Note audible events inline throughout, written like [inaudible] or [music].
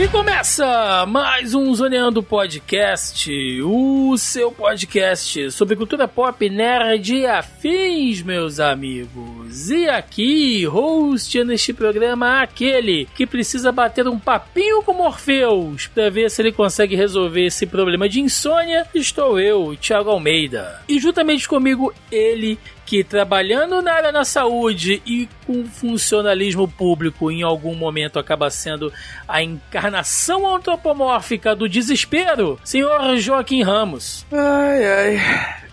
E começa mais um Zoneando Podcast, o seu podcast sobre cultura pop, nerd e afins, meus amigos. E aqui, host neste programa, aquele que precisa bater um papinho com Morpheus para ver se ele consegue resolver esse problema de insônia, estou eu, Thiago Almeida. E juntamente comigo, ele que trabalhando na área da saúde e com funcionalismo público em algum momento acaba sendo a encarnação antropomórfica do desespero, senhor Joaquim Ramos. Ai, ai.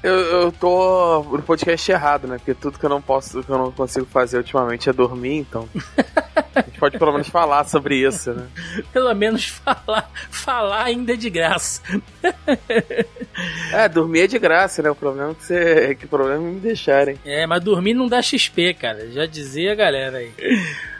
Eu, eu tô no podcast errado, né? Porque tudo que eu não posso, que eu não consigo fazer ultimamente é dormir, então. A gente pode pelo menos falar sobre isso, né? [laughs] Pelo menos falar, falar ainda é de graça. É, dormir é de graça, né? O problema é que, você, que o problema é me deixarem. É, mas dormir não dá XP, cara. Já dizia a galera aí.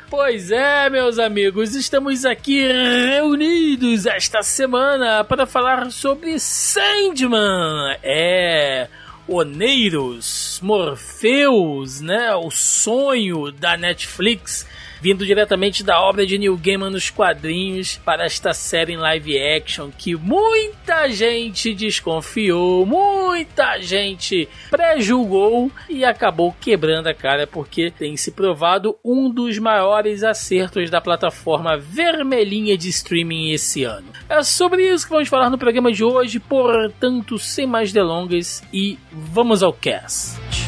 Pois é, meus amigos, estamos aqui reunidos esta semana para falar sobre Sandman. É. Oneiros, Morpheus, né? O sonho da Netflix vindo diretamente da obra de Neil Gaiman nos quadrinhos para esta série em live action que muita gente desconfiou, muita gente pré-julgou e acabou quebrando a cara porque tem se provado um dos maiores acertos da plataforma vermelhinha de streaming esse ano. É sobre isso que vamos falar no programa de hoje, portanto, sem mais delongas e vamos ao cast.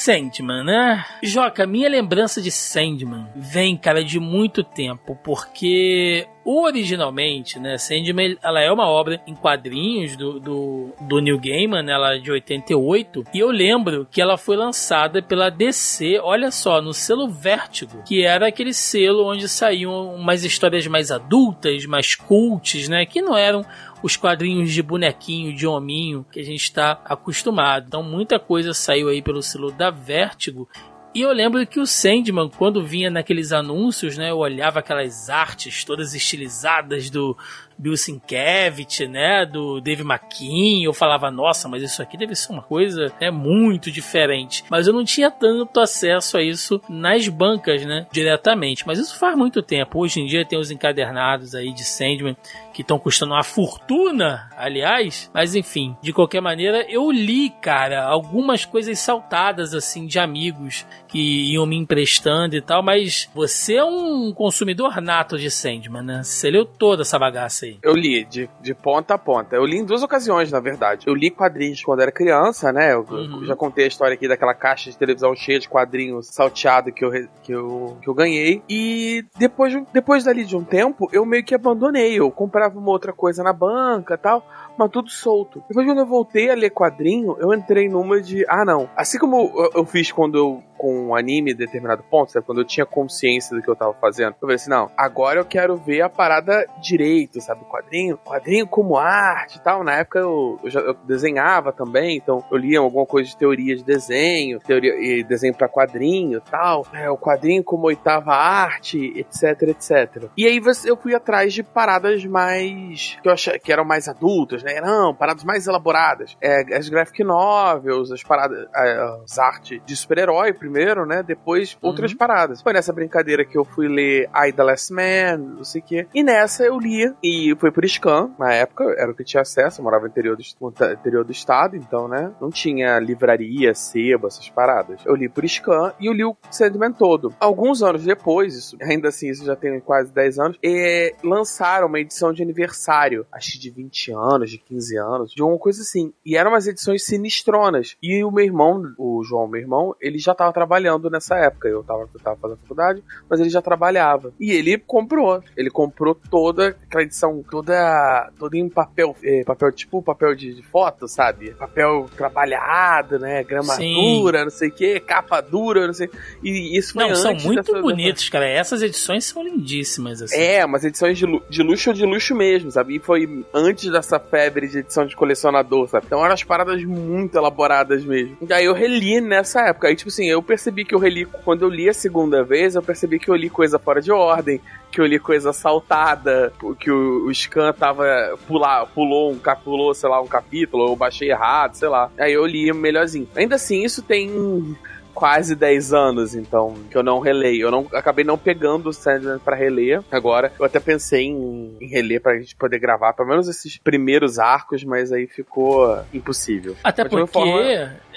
Sandman, né? Joca, minha lembrança de Sandman vem, cara, de muito tempo, porque originalmente, né, Sandman, ela é uma obra em quadrinhos do, do, do Neil Gaiman, né, ela é de 88, e eu lembro que ela foi lançada pela DC, olha só, no selo Vértigo, que era aquele selo onde saíam umas histórias mais adultas, mais cults, né, que não eram os quadrinhos de bonequinho, de hominho que a gente está acostumado. Então muita coisa saiu aí pelo selo da Vértigo. E eu lembro que o Sandman, quando vinha naqueles anúncios, né, eu olhava aquelas artes todas estilizadas do Bill Sienkiewicz, né, do Dave McKean, eu falava, nossa, mas isso aqui deve ser uma coisa né, muito diferente. Mas eu não tinha tanto acesso a isso nas bancas, né, diretamente. Mas isso faz muito tempo. Hoje em dia tem os encadernados aí de Sandman que estão custando uma fortuna, aliás. Mas enfim, de qualquer maneira, eu li, cara, algumas coisas saltadas assim de amigos que iam me emprestando e tal. Mas você é um consumidor nato de Sandman, né? Você leu toda essa bagaça aí. Eu li de, de ponta a ponta. Eu li em duas ocasiões, na verdade. Eu li quadrinhos quando era criança, né? Eu, Uhum. eu já contei a história aqui daquela caixa de televisão cheia de quadrinhos salteado que eu, que eu, que eu ganhei. E depois, de- depois dali de um tempo, eu meio que abandonei. Eu comprava uma outra coisa na banca e tal. Mas tudo solto. Depois, quando eu voltei a ler quadrinho, eu entrei numa de. Ah, não. Assim como eu, eu fiz quando eu. Com um anime em determinado ponto, sabe? Quando eu tinha consciência do que eu tava fazendo. Eu falei assim: não, agora eu quero ver a parada direito, sabe? Quadrinho, quadrinho como arte e tal. Na época eu, eu já eu desenhava também, então eu lia alguma coisa de teoria de desenho, teoria e desenho pra quadrinho e tal. É, o quadrinho como oitava arte, etc, etc. E aí eu fui atrás de paradas mais. que eu achei que eram mais adultas, né? Não, paradas mais elaboradas. É, as graphic novels, as paradas. é, As artes de super-herói primeiro, né? Depois outras paradas. Foi nessa brincadeira que eu fui ler I The Last Man, não sei o quê. E nessa eu lia, e foi por scan, na época, era o que tinha acesso, eu morava no interior do, no interior do estado, então, né? Não tinha livraria, sebo, essas paradas. Eu li por scan e eu li o Sandman todo. Alguns anos depois, isso, ainda assim, isso já tem quase 10 anos, é, lançaram uma edição de aniversário, acho que de 20 anos de 15 anos, de uma coisa assim. E eram umas edições sinistronas. E o meu irmão, o João, meu irmão, ele já tava trabalhando nessa época. Eu tava, eu tava fazendo faculdade, mas ele já trabalhava. E ele comprou. Ele comprou toda aquela edição, toda, toda em papel, é, papel tipo papel de, de, foto, sabe? Papel trabalhado, né? Gramatura, Sim. não sei o que, capa dura, não sei. E isso foi Não, são muito bonitos, cara. Essas edições são lindíssimas, assim. É, umas edições de, de luxo de luxo mesmo, sabe? E foi antes dessa febre de edição de colecionador, sabe? Então eram as paradas muito elaboradas mesmo. E aí eu reli nessa época. Aí, tipo assim, eu percebi que eu reli, quando eu li a segunda vez, eu percebi que eu li coisa fora de ordem, que eu li coisa saltada, que o, o Scan tava pular, pulou um pulou, sei lá, um capítulo, eu baixei errado, sei lá. Aí eu li melhorzinho. Ainda assim, isso tem quase 10 anos, então, que eu não releio. Eu não, acabei não pegando o Sandman pra reler agora. Eu até pensei em, em reler pra gente poder gravar pelo menos esses primeiros arcos, mas aí ficou impossível. Até mas porque forma...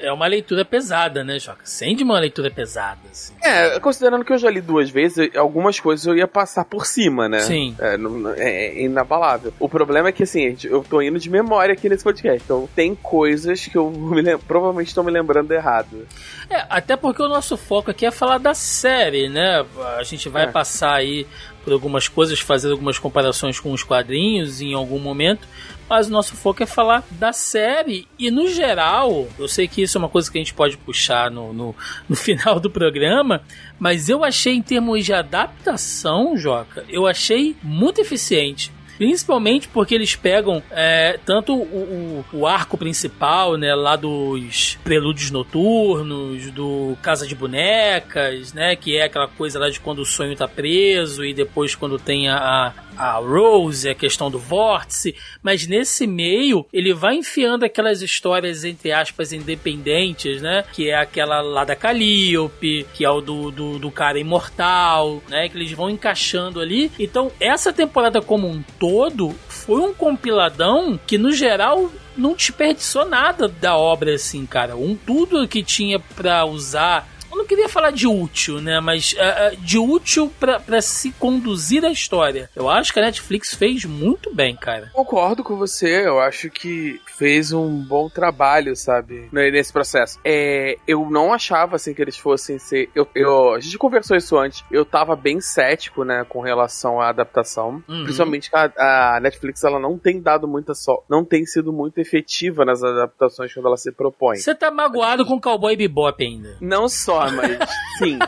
é uma leitura pesada, né, Joca? É uma leitura pesada, assim. É, considerando que eu já li duas vezes, algumas coisas eu ia passar por cima, né? Sim. É, é, é inabalável. O problema é que, assim, eu tô indo de memória aqui nesse podcast, então tem coisas que eu me, provavelmente estou me lembrando errado. É, até porque o nosso foco aqui é falar da série, né? A gente vai é. passar aí por algumas coisas, fazer algumas comparações com os quadrinhos em algum momento, mas o nosso foco é falar da série. E no geral, eu sei que isso é uma coisa que a gente pode puxar no, no, no [laughs] final do programa, mas eu achei em termos de adaptação, Joca, eu achei muito eficiente. Principalmente porque eles pegam é, tanto o, o, o, arco principal, né, lá dos prelúdios noturnos, do Casa de Bonecas, né, que é aquela coisa lá de quando o sonho tá preso e depois quando tem a, a Rose, a questão do vórtice, mas nesse meio ele vai enfiando aquelas histórias, entre aspas, independentes, né? Que é aquela lá da Calliope, que é o do, do, do cara imortal, né? Que eles vão encaixando ali. Então, essa temporada como um todo foi um compiladão que, no geral, não desperdiçou nada da obra, assim, cara. Um tudo que tinha para usar eu não queria falar de útil, né? Mas uh, de útil para se conduzir a história. Eu acho que a Netflix fez muito bem, cara. Concordo com você. Eu acho que fez um bom trabalho, sabe? Nesse processo. É, eu não achava, assim, que eles fossem ser... Eu, eu, a gente conversou isso antes. Eu tava bem cético, né? Com relação à adaptação. Uhum. Principalmente que a, a, Netflix, ela não tem dado muita só... Não tem sido muito efetiva nas adaptações quando ela se propõe. Você tá magoado com Cowboy Bebop ainda. Não só mas sim. [laughs]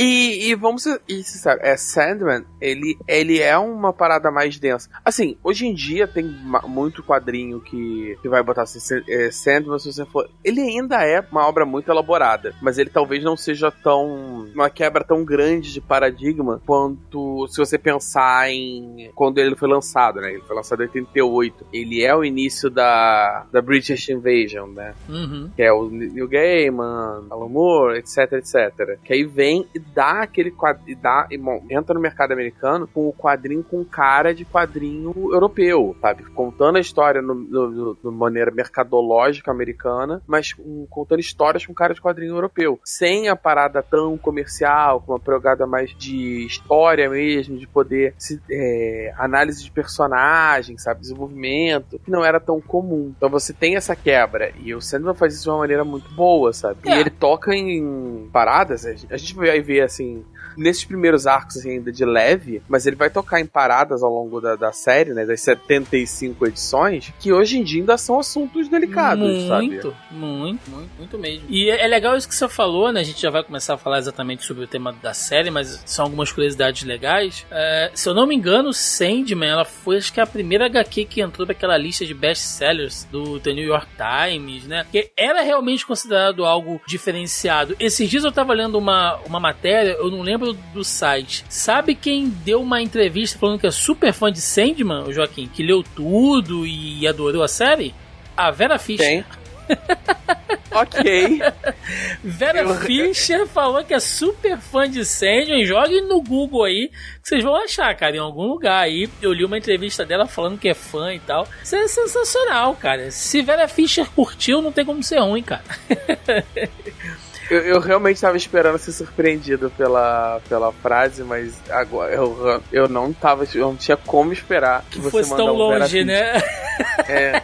E, e vamos ser sincero, é Sandman, ele, ele é uma parada mais densa. Assim, hoje em dia tem muito quadrinho que, que vai botar assim, é, Sandman, se você for. Ele ainda é uma obra muito elaborada, mas ele talvez não seja tão. uma quebra tão grande de paradigma quanto se você pensar em quando ele foi lançado, né? Ele foi lançado em 88. Ele é o início da, da British Invasion, né? Uhum. Que é o New Gaiman, Alan Moore, etc, etc. Que aí vem e dá aquele quadrinho, dá, e, bom, entra no mercado americano com o quadrinho com cara de quadrinho europeu, sabe? Contando a história de maneira mercadológica americana, mas um, contando histórias com cara de quadrinho europeu. Sem a parada tão comercial, com uma pegada mais de história mesmo, de poder se, é, análise de personagem, sabe? Desenvolvimento, que não era tão comum. Então você tem essa quebra. E o Sandman faz isso de uma maneira muito boa, sabe? É. E ele toca em paradas, a gente vai ver assim, nesses primeiros arcos assim, ainda de leve, mas ele vai tocar em paradas ao longo da, da série, né, das 75 edições, que hoje em dia ainda são assuntos delicados, muito, sabe? Muito, muito, muito, mesmo. E é, é legal isso que você falou, né, a gente já vai começar a falar exatamente sobre o tema da série, mas são algumas curiosidades legais. É, se eu não me engano, Sandman, ela foi acho que a primeira HQ que entrou naquela lista de best-sellers do The New York Times, né, que era realmente considerado algo diferenciado. Esses dias eu tava lendo uma, uma matéria, eu não lembro do site. Sabe quem deu uma entrevista falando que é super fã de Sandman, o Joaquim, que leu tudo e adorou a série? A Vera Fischer. Quem? [laughs] ok. Vera eu... Fischer falou que é super fã de Sandman. Jogue no Google aí, que vocês vão achar, cara, em algum lugar aí. Eu li uma entrevista dela falando que é fã e tal. Isso é sensacional, cara. Se Vera Fischer curtiu, não tem como ser ruim, cara. [laughs] Eu, eu realmente estava esperando ser surpreendido pela, pela frase, mas agora eu, eu não tava. Eu não tinha como esperar que, Que você fosse tão longe, né? [laughs] É,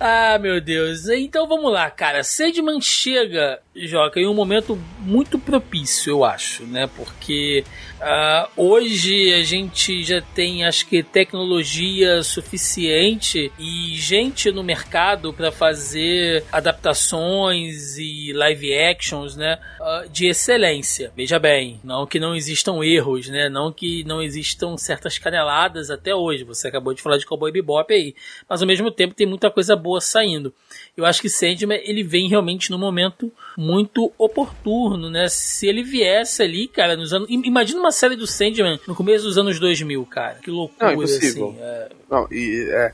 ah, meu Deus. Então vamos lá, cara. Sandman chega, Joca, em um momento muito propício, eu acho, né? Porque ah, hoje a gente já tem, acho que, tecnologia suficiente e gente no mercado para fazer adaptações e live actions, né? ah, de excelência. Veja bem, não que não existam erros, né? Não que não existam certas caneladas até hoje. Você acabou de falar de Cowboy Bebop aí, mas ao mesmo tempo tem muita coisa boa saindo. Eu acho que Sandman ele vem realmente num momento muito oportuno, né? Se ele viesse ali, cara, nos anos. im- Imagina uma série do Sandman no começo dos anos 2000, cara. Que loucura, Não, impossível. assim. é. não, e é.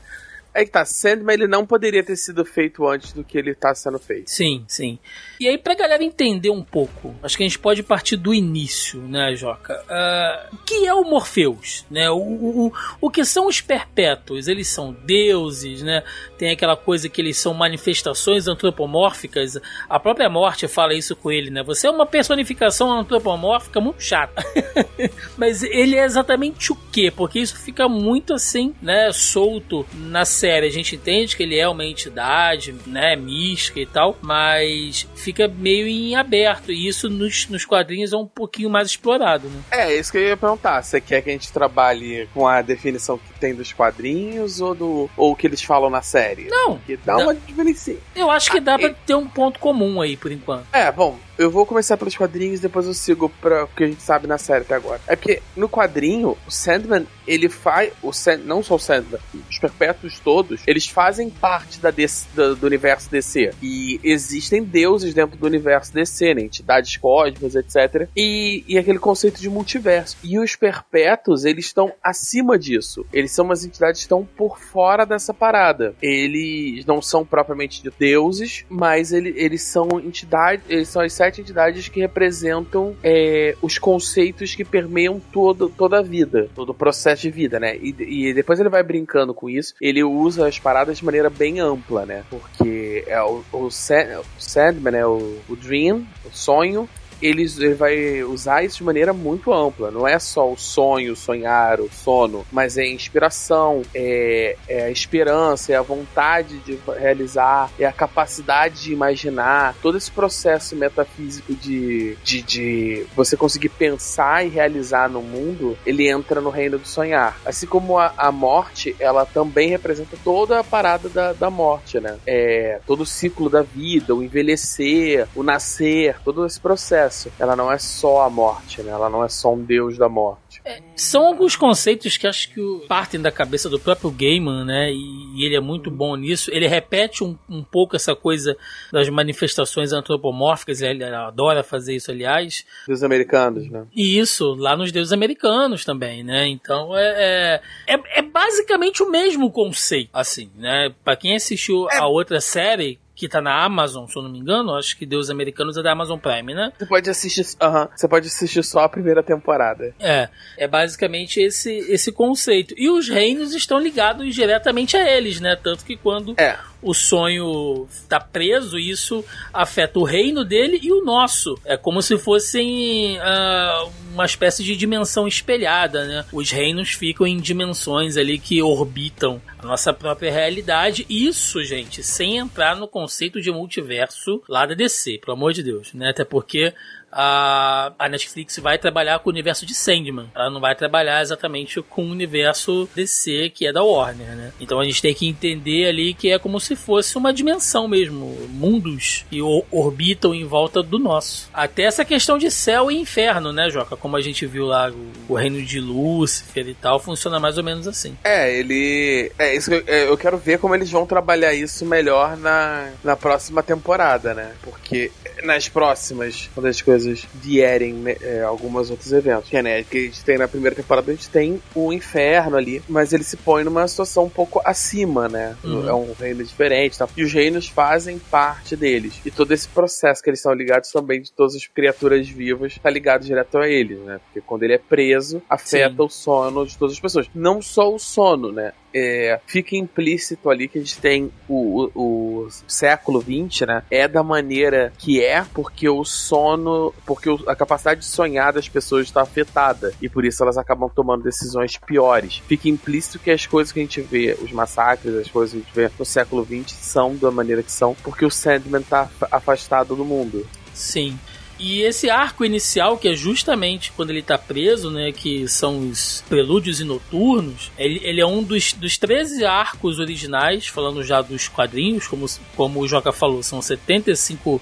É que tá, Sandman ele não poderia ter sido feito antes do que ele tá sendo feito. Sim, sim. E aí, pra galera entender um pouco, acho que a gente pode partir do início, né, Joca? Ah, o que é o Morpheus? Né? O, o- o que são os perpétuos? Eles são deuses, né? Tem aquela coisa que eles são manifestações antropomórficas. A própria morte fala isso com ele, né? Você é uma personificação antropomórfica muito chata. [laughs] Mas ele é exatamente o quê? Porque isso fica muito assim, né, solto na série. A gente entende que ele é uma entidade, né, mística e tal, mas fica meio em aberto. E isso nos, nos quadrinhos é um pouquinho mais explorado, né? É, isso que eu ia perguntar. Você quer que a gente trabalhe com a definição que tem dos quadrinhos ou do ou que eles falam na série? Não, Que dá uma diferença. eu acho que dá Ah, pra ter um ponto comum aí, por enquanto. É, bom, eu vou começar pelos quadrinhos, depois eu sigo para o que a gente sabe na série até agora. É porque no quadrinho, o Sandman, ele faz. O Sand, não só o Sandman, os perpétuos todos, eles fazem parte da DC do, do universo DC. E existem deuses dentro do universo DC, né? Entidades cósmicas, etc. E, e aquele conceito de multiverso. E os perpétuos, eles estão acima disso. Eles são umas entidades que estão por fora dessa parada. Eles não são propriamente de deuses, mas ele, eles são entidades. Eles são as sete entidades que representam é, os conceitos que permeiam todo, toda a vida, todo o processo de vida, né? E, e depois ele vai brincando com isso. Ele usa as paradas de maneira bem ampla, né? Porque é o, o, Sand- o Sandman, né? O, o Dream, o sonho, eles, ele vai usar isso de maneira muito ampla. Não é só o sonho, sonhar, o sono, mas é inspiração, é, é a esperança, é a vontade de realizar, é a capacidade de imaginar. Todo esse processo metafísico de, de, de você conseguir pensar e realizar no mundo, ele entra no reino do sonhar. Assim como a, a morte, ela também representa toda a parada da, da morte, né? É, todo o ciclo da vida, o envelhecer, o nascer, todo esse processo. Ela não é só a morte, né? Ela não é só um deus da morte. São alguns conceitos que acho que partem da cabeça do próprio Gaiman, né? E, e ele é muito bom nisso. Ele repete um, um pouco essa coisa das manifestações antropomórficas, ele adora fazer isso, aliás. Dos americanos, né? E isso lá nos deuses americanos também, né? Então é, é, é, é basicamente o mesmo conceito, assim, né? Pra quem assistiu a outra série, que tá na Amazon, se eu não me engano, acho que Deuses Americanos é da Amazon Prime, né? Você pode assistir, aham, você pode assistir só a primeira temporada. É, é basicamente esse, esse conceito. E os reinos estão ligados diretamente a eles, né? Tanto que quando É. o sonho tá preso, isso afeta o reino dele e o nosso. É como se fossem ah, uma espécie de dimensão espelhada, né? Os reinos ficam em dimensões ali que orbitam a nossa própria realidade. Isso, gente, sem entrar no conceito de multiverso lá da DC, pelo amor de Deus, né? Até porque a, a Netflix vai trabalhar com o universo de Sandman. Ela não vai trabalhar exatamente com o universo DC, que é da Warner, né? Então a gente tem que entender ali que é como se fosse uma dimensão mesmo. Mundos que orbitam em volta do nosso. Até essa questão de céu e inferno, né, Joca? Como a gente viu lá, o, o reino de Lúcifer e tal, funciona mais ou menos assim. É, ele. É, isso eu, é, eu quero ver como eles vão trabalhar isso melhor na, na próxima temporada, né? Porque nas próximas, quando as coisas vierem, né, é, alguns outros eventos. Que, é, né, que a gente tem na primeira temporada, a gente tem o inferno ali, mas ele se põe numa situação um pouco acima, né? Uhum. É um reino diferente. Tá? E os reinos fazem parte deles. E todo esse processo que eles são ligados também de todas as criaturas vivas tá ligado direto a eles, né? Porque quando ele é preso, afeta Sim. o sono de todas as pessoas. Não só o sono, né? É, fica implícito ali que a gente tem o, o, o século XX, né? É da maneira que é, porque o sono, porque a capacidade de sonhar das pessoas está afetada e por isso elas acabam tomando decisões piores. Fica implícito que as coisas que a gente vê, os massacres, as coisas que a gente vê no século XX são da maneira que são, porque o Sandman está afastado do mundo. Sim. E esse arco inicial, que é justamente quando ele tá preso, né? Que são os prelúdios e noturnos, ele, ele é um dos, dos 13 arcos originais, falando já dos quadrinhos, como, como o Joca falou, são 75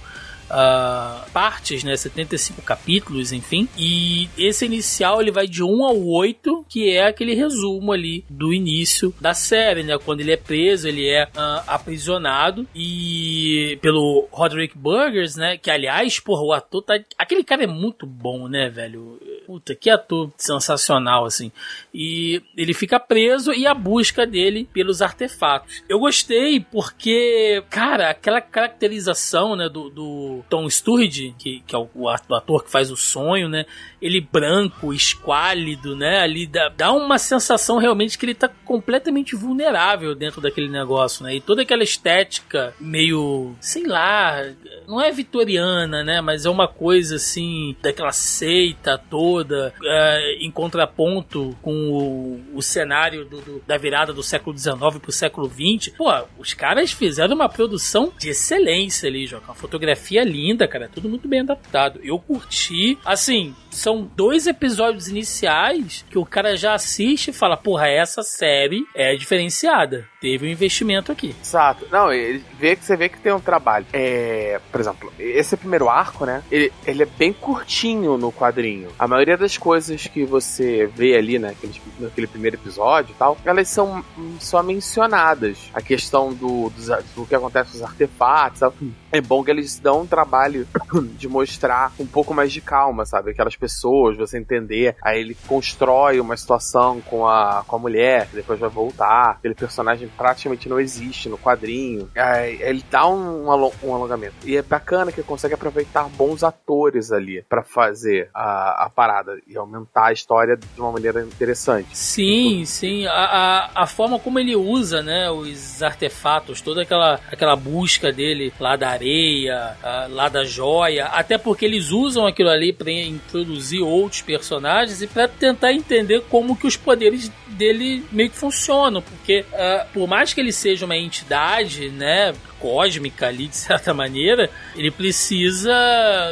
uh, partes, né? 75 capítulos, enfim. E esse inicial ele vai de 1 ao 8, que é aquele resumo ali do início da série, né? Quando ele é preso, ele é uh, aprisionado e pelo Roderick Burgers, né? Que aliás, porra, o ator tá. Aquele cara é muito bom, né, velho? Puta, que ator sensacional, assim. E ele fica preso e a busca dele pelos artefatos. Eu gostei porque, cara, aquela caracterização, né, do, do Tom Sturridge, que, que é o, o ator que faz o sonho, né? Ele branco, esquálido, né? Ali dá, dá uma sensação realmente que ele tá completamente vulnerável dentro daquele negócio, né? E toda aquela estética meio, sei lá, não é vitoriana, né? Mas é uma coisa assim, daquela seita toda, é, em contraponto com o, o cenário do, do, da virada do século XIX pro século XX. Pô, os caras fizeram uma produção de excelência ali, Joca. Uma fotografia linda, cara. Tudo muito bem adaptado. Eu curti. Assim, são dois episódios iniciais que o cara já assiste e fala: porra, essa série é diferenciada. Teve um investimento aqui. Exato. Não, ele vê que você vê que tem um trabalho. É, por exemplo, esse primeiro arco, né? Ele, ele é bem curtinho no quadrinho. A maioria das coisas que você vê ali, né, naquele, naquele primeiro episódio e tal, elas são só mencionadas. A questão do, do, do que acontece com os artefatos. Tal. É bom que eles dão um trabalho [coughs] de mostrar um pouco mais de calma, sabe? Aquelas pessoas, você entender. Aí ele constrói uma situação com a, com a mulher, que depois vai voltar. Aquele personagem praticamente não existe no quadrinho. Aí ele dá um, um alongamento. E é bacana que ele consegue aproveitar bons atores ali para fazer a, a parada e aumentar a história de uma maneira interessante. Sim, sim. A, a, a forma como ele usa, né, os artefatos, toda aquela, aquela busca dele lá da areia, lá da joia, até porque eles usam aquilo ali para introduzir outros personagens e para tentar entender como que os poderes dele meio que funcionam, porque uh, por mais que ele seja uma entidade, né, cósmica ali de certa maneira, ele precisa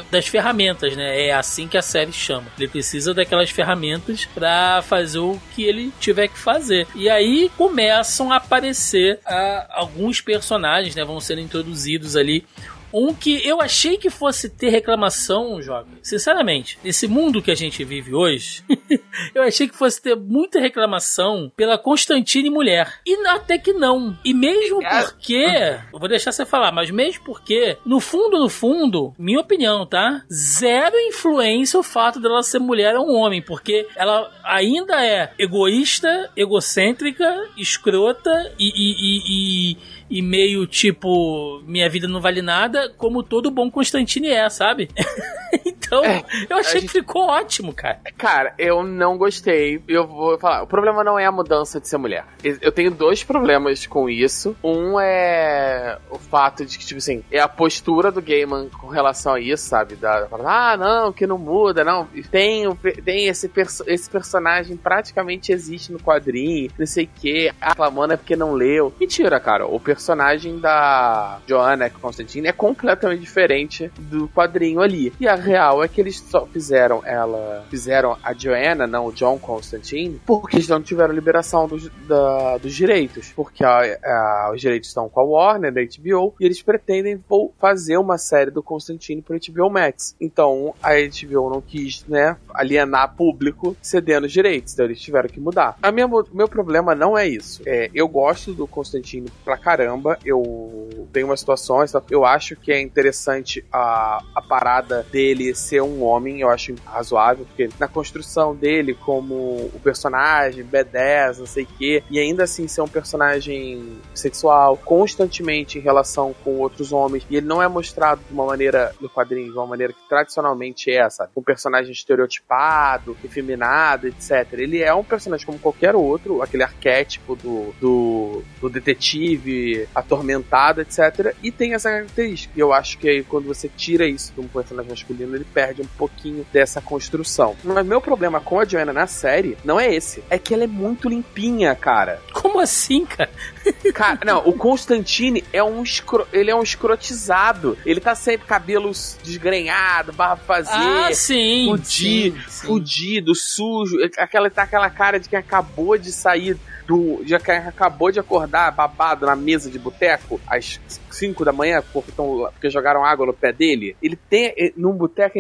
das ferramentas, né? É assim que a série chama. Ele precisa daquelas ferramentas para fazer o que ele tiver que fazer. E aí começam a aparecer uh, alguns personagens, né? Vão sendo introduzidos ali um que eu achei que fosse ter reclamação, Joga. Sinceramente, nesse mundo que a gente vive hoje, [laughs] eu achei que fosse ter muita reclamação pela Constantine mulher. E até que não. E mesmo porque. Eu vou deixar você falar, mas mesmo porque, no fundo, no fundo, minha opinião, tá? Zero influência o fato dela ser mulher ou um homem. Porque ela ainda é egoísta, egocêntrica, escrota e, e, e, e e meio tipo, minha vida não vale nada, como todo bom Constantine é, sabe? [laughs] então, é, eu achei gente... que ficou ótimo, cara. Cara, eu não gostei. Eu vou falar, o problema não é a mudança de ser mulher. Eu tenho dois problemas com isso. Um é o fato de que, tipo assim, é a postura do Gaiman com relação a isso, sabe? Da, ah, não, que não muda, não. Tem, tem esse, perso esse personagem praticamente existe no quadrinho, não sei o que, reclamando é porque não leu. Mentira, cara. O personagem personagem da Joanna Constantine é completamente diferente do quadrinho ali. E a real é que eles só fizeram ela. Fizeram a Joanna, não o John Constantine, porque eles não tiveram liberação dos, da, dos direitos. Porque a, a, os direitos estão com a Warner, da HBO, e eles pretendem fazer uma série do Constantine pro HBO Max. Então a HBO não quis, né, alienar público cedendo os direitos. Então eles tiveram que mudar. A minha, meu problema não é isso. É, eu gosto do Constantine pra caramba caramba. Eu tenho uma situação, eu acho que é interessante a, a parada dele ser ser um homem, eu acho razoável, porque na construção dele como o personagem, B10, não sei o quê, e ainda assim ser um personagem sexual constantemente em relação com outros homens, e ele não é mostrado de uma maneira no quadrinho, de uma maneira que tradicionalmente é, sabe? Um personagem estereotipado, efeminado, etc. Ele é um personagem como qualquer outro, aquele arquétipo do, do, do detetive atormentado, etc. E tem essa característica. E eu acho que aí, quando você tira isso de um personagem masculino, ele perde um pouquinho dessa construção. Mas meu problema com a Joanna na série não é esse. É que ela é muito limpinha, cara. Como assim, cara? [laughs] Cara, não, o Constantine é um escro... ele é um escrotizado. Ele tá sempre cabelos desgrenhado, barra fazer. Ah, sim. Fudido, sim, sim. fudido, sujo. Aquela tá aquela cara de quem acabou de sair do. Já que acabou de acordar babado na mesa de boteco às 5 da manhã, porque, tão, porque jogaram água no pé dele. Ele tem, eh, num boteco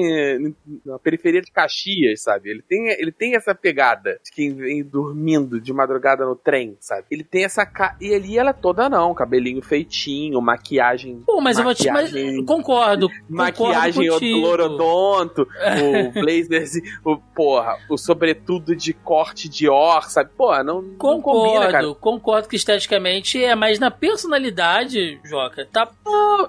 na periferia de Caxias, sabe? Ele tem, ele tem essa pegada de quem vem dormindo de madrugada no trem, sabe? Ele tem essa. Ca... E ali ela toda não, cabelinho feitinho, maquiagem. Pô, mas eu vou te. Mas, maquiagem- concordo. Maquiagem concordo contigo. lorodonto, o blazer, o, porra, o sobretudo de corte de or, sabe? Porra, não, não Concordo, combina, cara. concordo que esteticamente é, mas na personalidade, Joca, tá,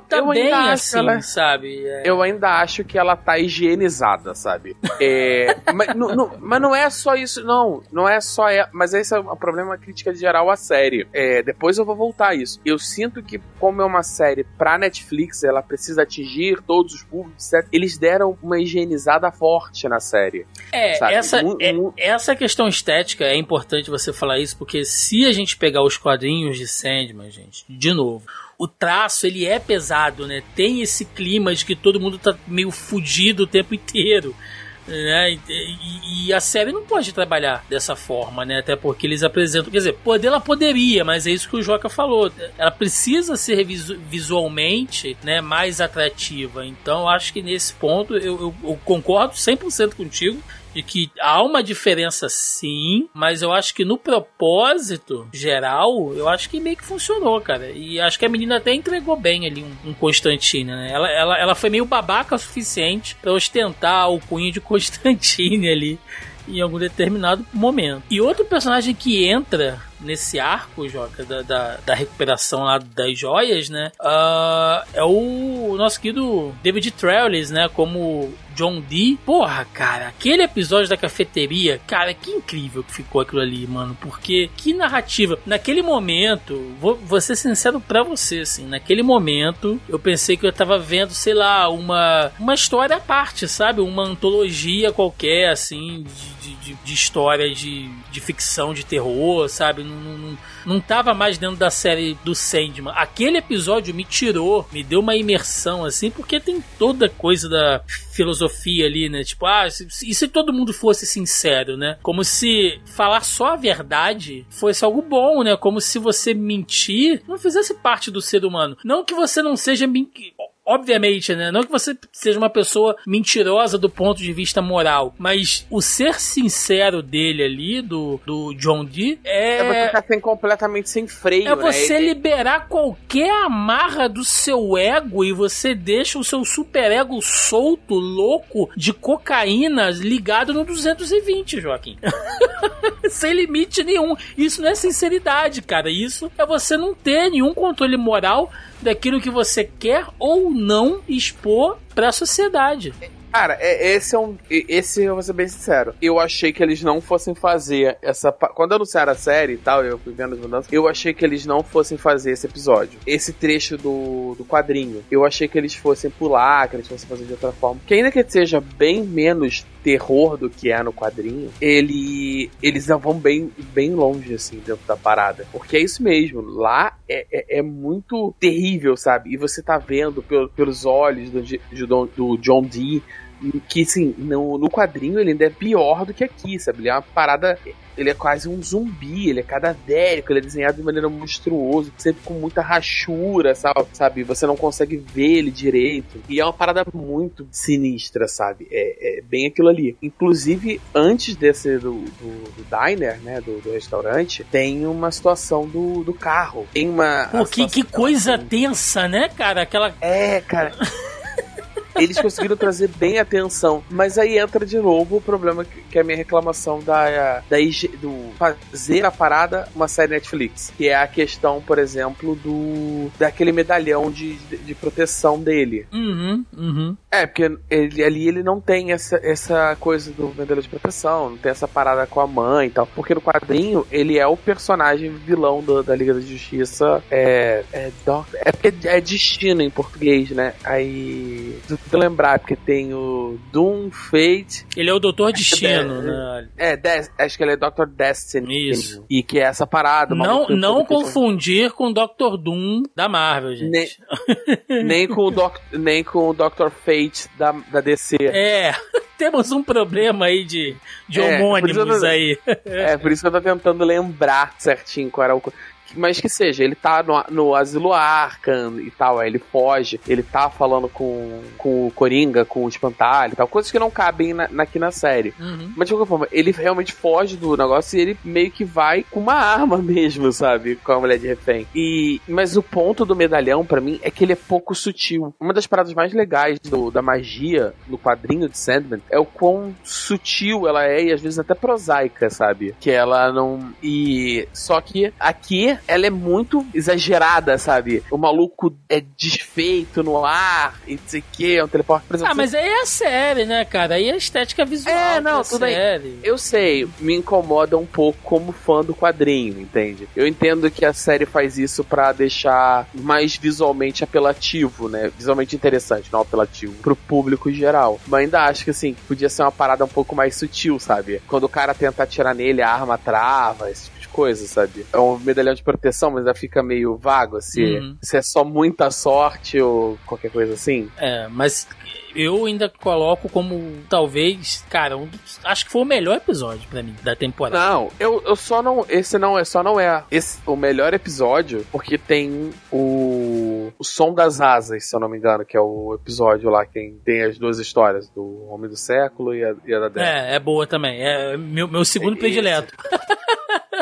tá eu bem assim, ela- sabe? É. Eu ainda acho que ela tá higienizada, sabe? É, [laughs] mas, não, não- mas não é só isso, não. Não é só. É, mas esse é o problema crítica geral à série. É, depois eu vou voltar a isso. Eu sinto que, como é uma série pra Netflix, ela precisa atingir todos os públicos, etc. Eles deram uma higienizada forte na série. É, sabe? essa, Mu- é- mu- essa questão estética é importante você falar isso, porque se a gente pegar os quadrinhos de Sandman, gente, de novo, o traço ele é pesado, né? Tem esse clima de que todo mundo tá meio fudido o tempo inteiro. Né? E, e- a série não pode trabalhar dessa forma, né? Até porque eles apresentam. Quer dizer, poder ela poderia, mas é isso que o Joca falou. Ela precisa ser visu- visualmente né, mais atrativa. Então, acho que nesse ponto eu, eu- eu concordo 100% contigo de que há uma diferença sim, mas eu acho que no propósito geral, eu acho que meio que funcionou, cara. E acho que a menina até entregou bem ali um, um Constantine, né? Ela, ela, ela foi meio babaca o suficiente pra ostentar o cunho de [laughs] Constantine ali em algum determinado momento. E outro personagem que entra nesse arco, Joca, da, da, da recuperação lá das joias, né? ah, é o nosso querido David Trellis, né? Como John Dee. Porra, cara, aquele episódio da cafeteria, cara, que incrível que ficou aquilo ali, mano. Porque que narrativa. Naquele momento, vou, vou ser sincero pra você, assim, naquele momento eu pensei que eu tava vendo, sei lá, uma, uma história à parte, sabe? Uma antologia qualquer, assim, de, de, de história de, de ficção, de terror, sabe? Não, não, não, tava mais dentro da série do Sandman. Aquele episódio me tirou, me deu uma imersão, assim, porque tem toda coisa da filosofia ali, né? Tipo, ah, se- e se todo mundo fosse sincero, né? Como se falar só a verdade fosse algo bom, né? Como se você mentir não fizesse parte do ser humano. Não que você não seja Obviamente, né? Não que você seja uma pessoa mentirosa do ponto de vista moral, mas o ser sincero dele ali, do, do John Dee, É, você ficar sem, completamente sem freio, é né? você E- liberar qualquer amarra do seu ego e você deixa o seu superego solto, louco, de cocaína ligado no 220, Joaquim. [laughs] Sem limite nenhum. Isso não é sinceridade, cara. Isso é você não ter nenhum controle moral daquilo que você quer ou não expor pra sociedade. Cara, é- esse é um. Esse eu vou ser bem sincero. Eu achei que eles não fossem fazer essa. Quando anunciaram a série e tal, eu fui vendo as mudanças. Eu achei que eles não fossem fazer esse episódio. Esse trecho do, do quadrinho. Eu achei que eles fossem pular, que eles fossem fazer de outra forma. Que ainda que seja bem menos terror do que é no quadrinho, ele. Eles vão bem, bem longe, assim, dentro da parada. Porque é isso mesmo. Lá é, é, é muito terrível, sabe? E você tá vendo pelo- pelos olhos do, Don- do John Dee que assim, no, no quadrinho ele ainda é pior do que aqui, sabe? Ele é uma parada. Ele é quase um zumbi, ele é cadavérico, ele é desenhado de maneira monstruosa, sempre com muita rachura, sabe? sabe? Você não consegue ver ele direito. E é uma parada muito sinistra, sabe? É, é bem aquilo ali. Inclusive, antes desse do, do, do diner, né? Do, do restaurante, tem uma situação do, do carro. Tem uma. Pô, que, que coisa tensa, né, cara? Aquela. É, cara. [laughs] Eles conseguiram trazer bem atenção, mas aí entra de novo o problema que é a minha reclamação da, da do fazer a parada uma série Netflix, que é a questão, por exemplo, do daquele medalhão de, de, de proteção dele. Uhum, uhum. É, porque ele, ali ele não tem essa, essa coisa do medalhão de proteção, não tem essa parada com a mãe e tal, porque no quadrinho ele é o personagem vilão do, da Liga da Justiça, é, é, é porque é destino em português, né? Aí, tu lembrar, porque tem o Doom Fate. Ele é o Doutor Destino, né? É, acho que ele é Dr. Destiny. Isso. E que é essa parada. Não, não confundir com o Dr. Doom da Marvel, gente. Nem, [laughs] nem, com, o doc, nem com o Dr. Fate da, da DC. É, [laughs] temos um problema aí de, de é, homônimos tô, aí. É, por isso que eu tô tentando lembrar certinho qual era o mas que seja, ele tá no, no asilo Arkham e tal, aí ele foge, ele tá falando com, com o Coringa, com o Espantalho e tal, coisas que não cabem na, aqui na série. Uhum. Mas de qualquer forma, ele realmente foge do negócio e ele meio que vai com uma arma [laughs] mesmo, sabe? Com a mulher de refém. E, mas o ponto do medalhão, para mim, é que ele é pouco sutil. Uma das paradas mais legais do, da magia no quadrinho de Sandman é o quão sutil ela é e às vezes até prosaica, sabe? Que ela não. E. Só que aqui ela é muito exagerada, sabe? O maluco é desfeito no ar e não sei o que, é um teleporte. Por exemplo, ah, mas aí é a série, né, cara? Aí é a estética visual. É, não, tudo série. Aí. Eu sei, me incomoda um pouco como fã do quadrinho, entende? Eu entendo que a série faz isso para deixar mais visualmente apelativo, né? Visualmente interessante, não apelativo, pro público em geral. Mas ainda acho que, assim, podia ser uma parada um pouco mais sutil, sabe? Quando o cara tenta atirar nele, a arma trava, esse tipo coisa, sabe? É um medalhão de proteção, mas ainda fica meio vago se, uhum. se é só muita sorte ou qualquer coisa assim. É, mas eu ainda coloco como talvez, cara, um dos, acho que foi o melhor episódio para mim da temporada. Não, eu, eu só não, esse não é, só não é esse, o melhor episódio porque tem o, o som das asas, se eu não me engano, que é o episódio lá que tem, tem as duas histórias do Homem do Século e a, e a da Débora. É, é boa também. É meu, meu segundo é, predileto. [laughs]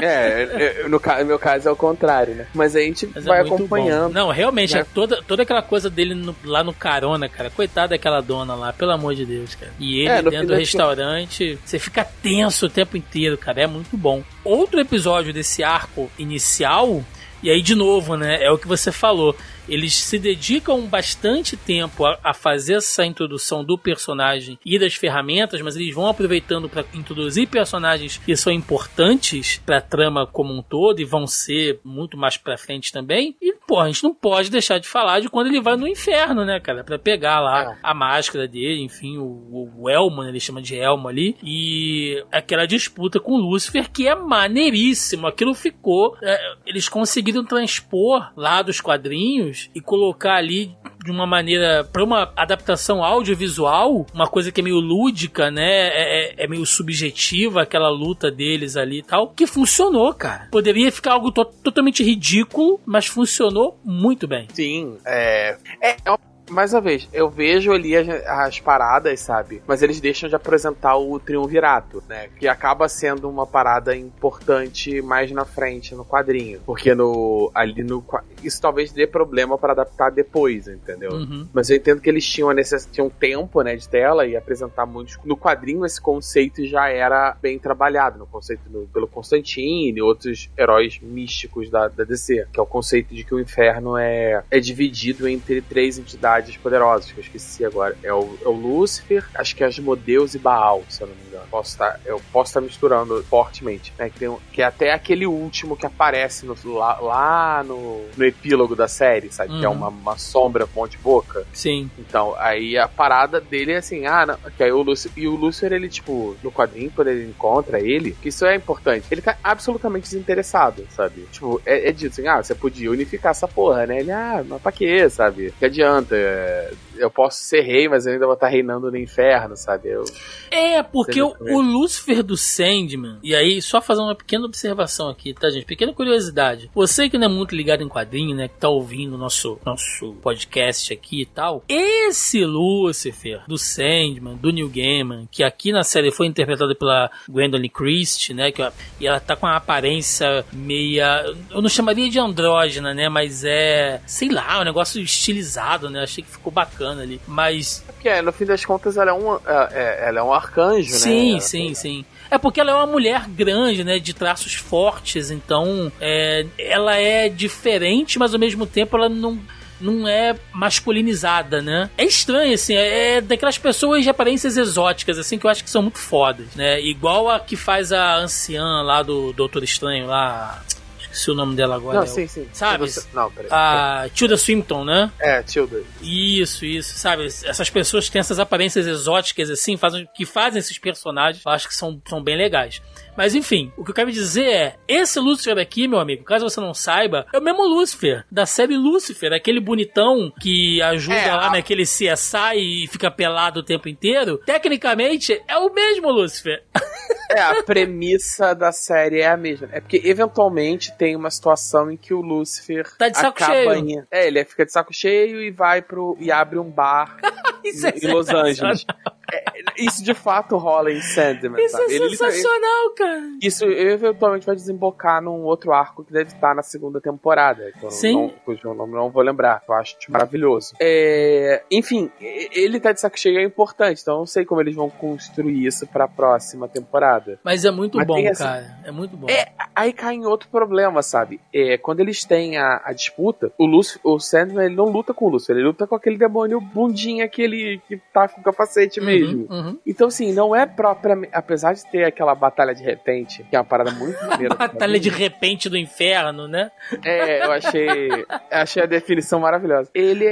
É, é, no, no meu caso é o contrário, né? Mas a gente Mas é vai é acompanhando. Bom. Não, realmente, né? é toda, toda aquela coisa dele no, lá no carona, cara. Coitada daquela dona lá, pelo amor de Deus, cara. E ele é, dentro do restaurante, você fica tenso o tempo inteiro, cara. É muito bom. Outro episódio desse arco inicial. E aí, de novo, né? É o que você falou eles se dedicam bastante tempo a, a, fazer essa introdução do personagem e das ferramentas, mas eles vão aproveitando para introduzir personagens que são importantes para a trama como um todo e vão ser muito mais para frente também. E, pô, a gente não pode deixar de falar de quando ele vai no inferno, né, cara? Para pegar lá é. a máscara dele, enfim, o, o Elmo, né, ele chama de Elmo ali, e aquela disputa com Lúcifer que é maneiríssimo. Aquilo ficou. É, eles conseguiram transpor lá dos quadrinhos e colocar ali de uma maneira para uma adaptação audiovisual, uma coisa que é meio lúdica, né? É, é, é, meio subjetiva aquela luta deles ali e tal, que funcionou, cara. Poderia ficar algo to totalmente ridículo, mas funcionou muito bem. Sim, é, é, é mais uma vez, eu vejo ali as, as, paradas, sabe? Mas eles deixam de apresentar o triunvirato, né? Que acaba sendo uma parada importante mais na frente no quadrinho. Porque no ali no isso talvez dê problema para adaptar depois, entendeu? Uhum. Mas eu entendo que eles tinham a necessidade, tinham tempo, né, de tela e apresentar muitos. No quadrinho esse conceito já era bem trabalhado, no conceito do, pelo Constantine e outros heróis místicos da, da DC, que é o conceito de que o inferno é, é dividido entre três entidades entidades poderosas, que eu esqueci agora. É o, é o Lúcifer, acho que é Asmodeus e Baal, se eu não me engano. Posso estar, eu posso estar misturando fortemente. Né? Que, tem, que é até aquele último que aparece no, lá, lá no, no epílogo da série, sabe? Uhum. Que é uhum. uma, uma sombra com de boca. Sim. Então, aí a parada dele é assim, ah, não, que aí o Lúcifer, e o Lúcifer, ele, tipo, no quadrinho, quando ele encontra ele, que isso é importante, ele tá absolutamente desinteressado, sabe? Tipo, é, é dito assim, ah, você podia unificar essa porra, né? Ele, ah, mas pra quê, sabe? Que adianta? É, eu posso ser rei, mas eu ainda vou estar reinando no inferno, sabe? Eu... É, porque o, o Lúcifer do Sandman, e aí só fazer uma pequena observação aqui, tá, gente? Pequena curiosidade. Você que não é muito ligado em quadrinho, né? Que tá ouvindo o nosso, nosso podcast aqui e tal. Esse Lúcifer do Sandman, do Neil Gaiman, que aqui na série foi interpretado pela Gwendolyn Christie, né? Que, e ela tá com uma aparência meia. Eu não chamaria de andrógena, né? Mas é. Sei lá, um negócio estilizado, né? Achei que ficou bacana bacana ali. Mas. Porque é, no fim das contas ela é um, é, ela é um arcanjo, sim, né? Sim, sim, sim. É porque ela é uma mulher grande, né? De traços fortes, então é, ela é diferente, mas ao mesmo tempo ela não não é masculinizada, né? É estranho, assim, é, é daquelas pessoas de aparências exóticas, assim, que eu acho que são muito fodas, né? Igual a que faz a anciã lá do Doutor Estranho, lá esqueci o nome dela agora. Não, é sim, sim. Sabe? Não, peraí. A Tilda Swinton, né? É, Tilda. Isso, isso, sabe? Essas pessoas que têm essas aparências exóticas, assim, fazem, que fazem esses personagens, eu acho que são, são bem legais. Mas enfim, o que eu quero dizer é: esse Lúcifer aqui, meu amigo, caso você não saiba, é o mesmo Lúcifer, da série Lúcifer, aquele bonitão que ajuda é, lá a... naquele CSI e fica pelado o tempo inteiro. Tecnicamente, é o mesmo Lúcifer. É, a [laughs] premissa da série é a mesma. É porque, eventualmente, tem uma situação em que o Lúcifer tá de saco cheio. Em... É, ele fica de saco cheio e vai pro. e abre um bar [laughs] em, é Los Angeles. É, isso de fato rola em Sandman. Isso sabe? é ele, sensacional, ele, cara. Isso eventualmente vai desembocar num outro arco que deve estar na segunda temporada. Então Sim. Não, cujo nome não vou lembrar. Eu acho maravilhoso. É, enfim, ele tá de saco cheio é importante. Então eu não sei como eles vão construir isso pra próxima temporada. Mas é muito Mas bom, assim, cara. É muito bom. É, aí cai em outro problema, sabe? É, quando eles têm a, a disputa, o Lucifer, o Sandman ele não luta com o Lucifer, ele luta com aquele demônio bundinha que ele que tá com o capacete uhum, mesmo. Uhum. Então, assim, não é propriamente. Apesar de ter aquela batalha de repente, que é uma parada muito [laughs] maneira. batalha de repente do inferno, né? É, eu achei. achei a definição maravilhosa. Ele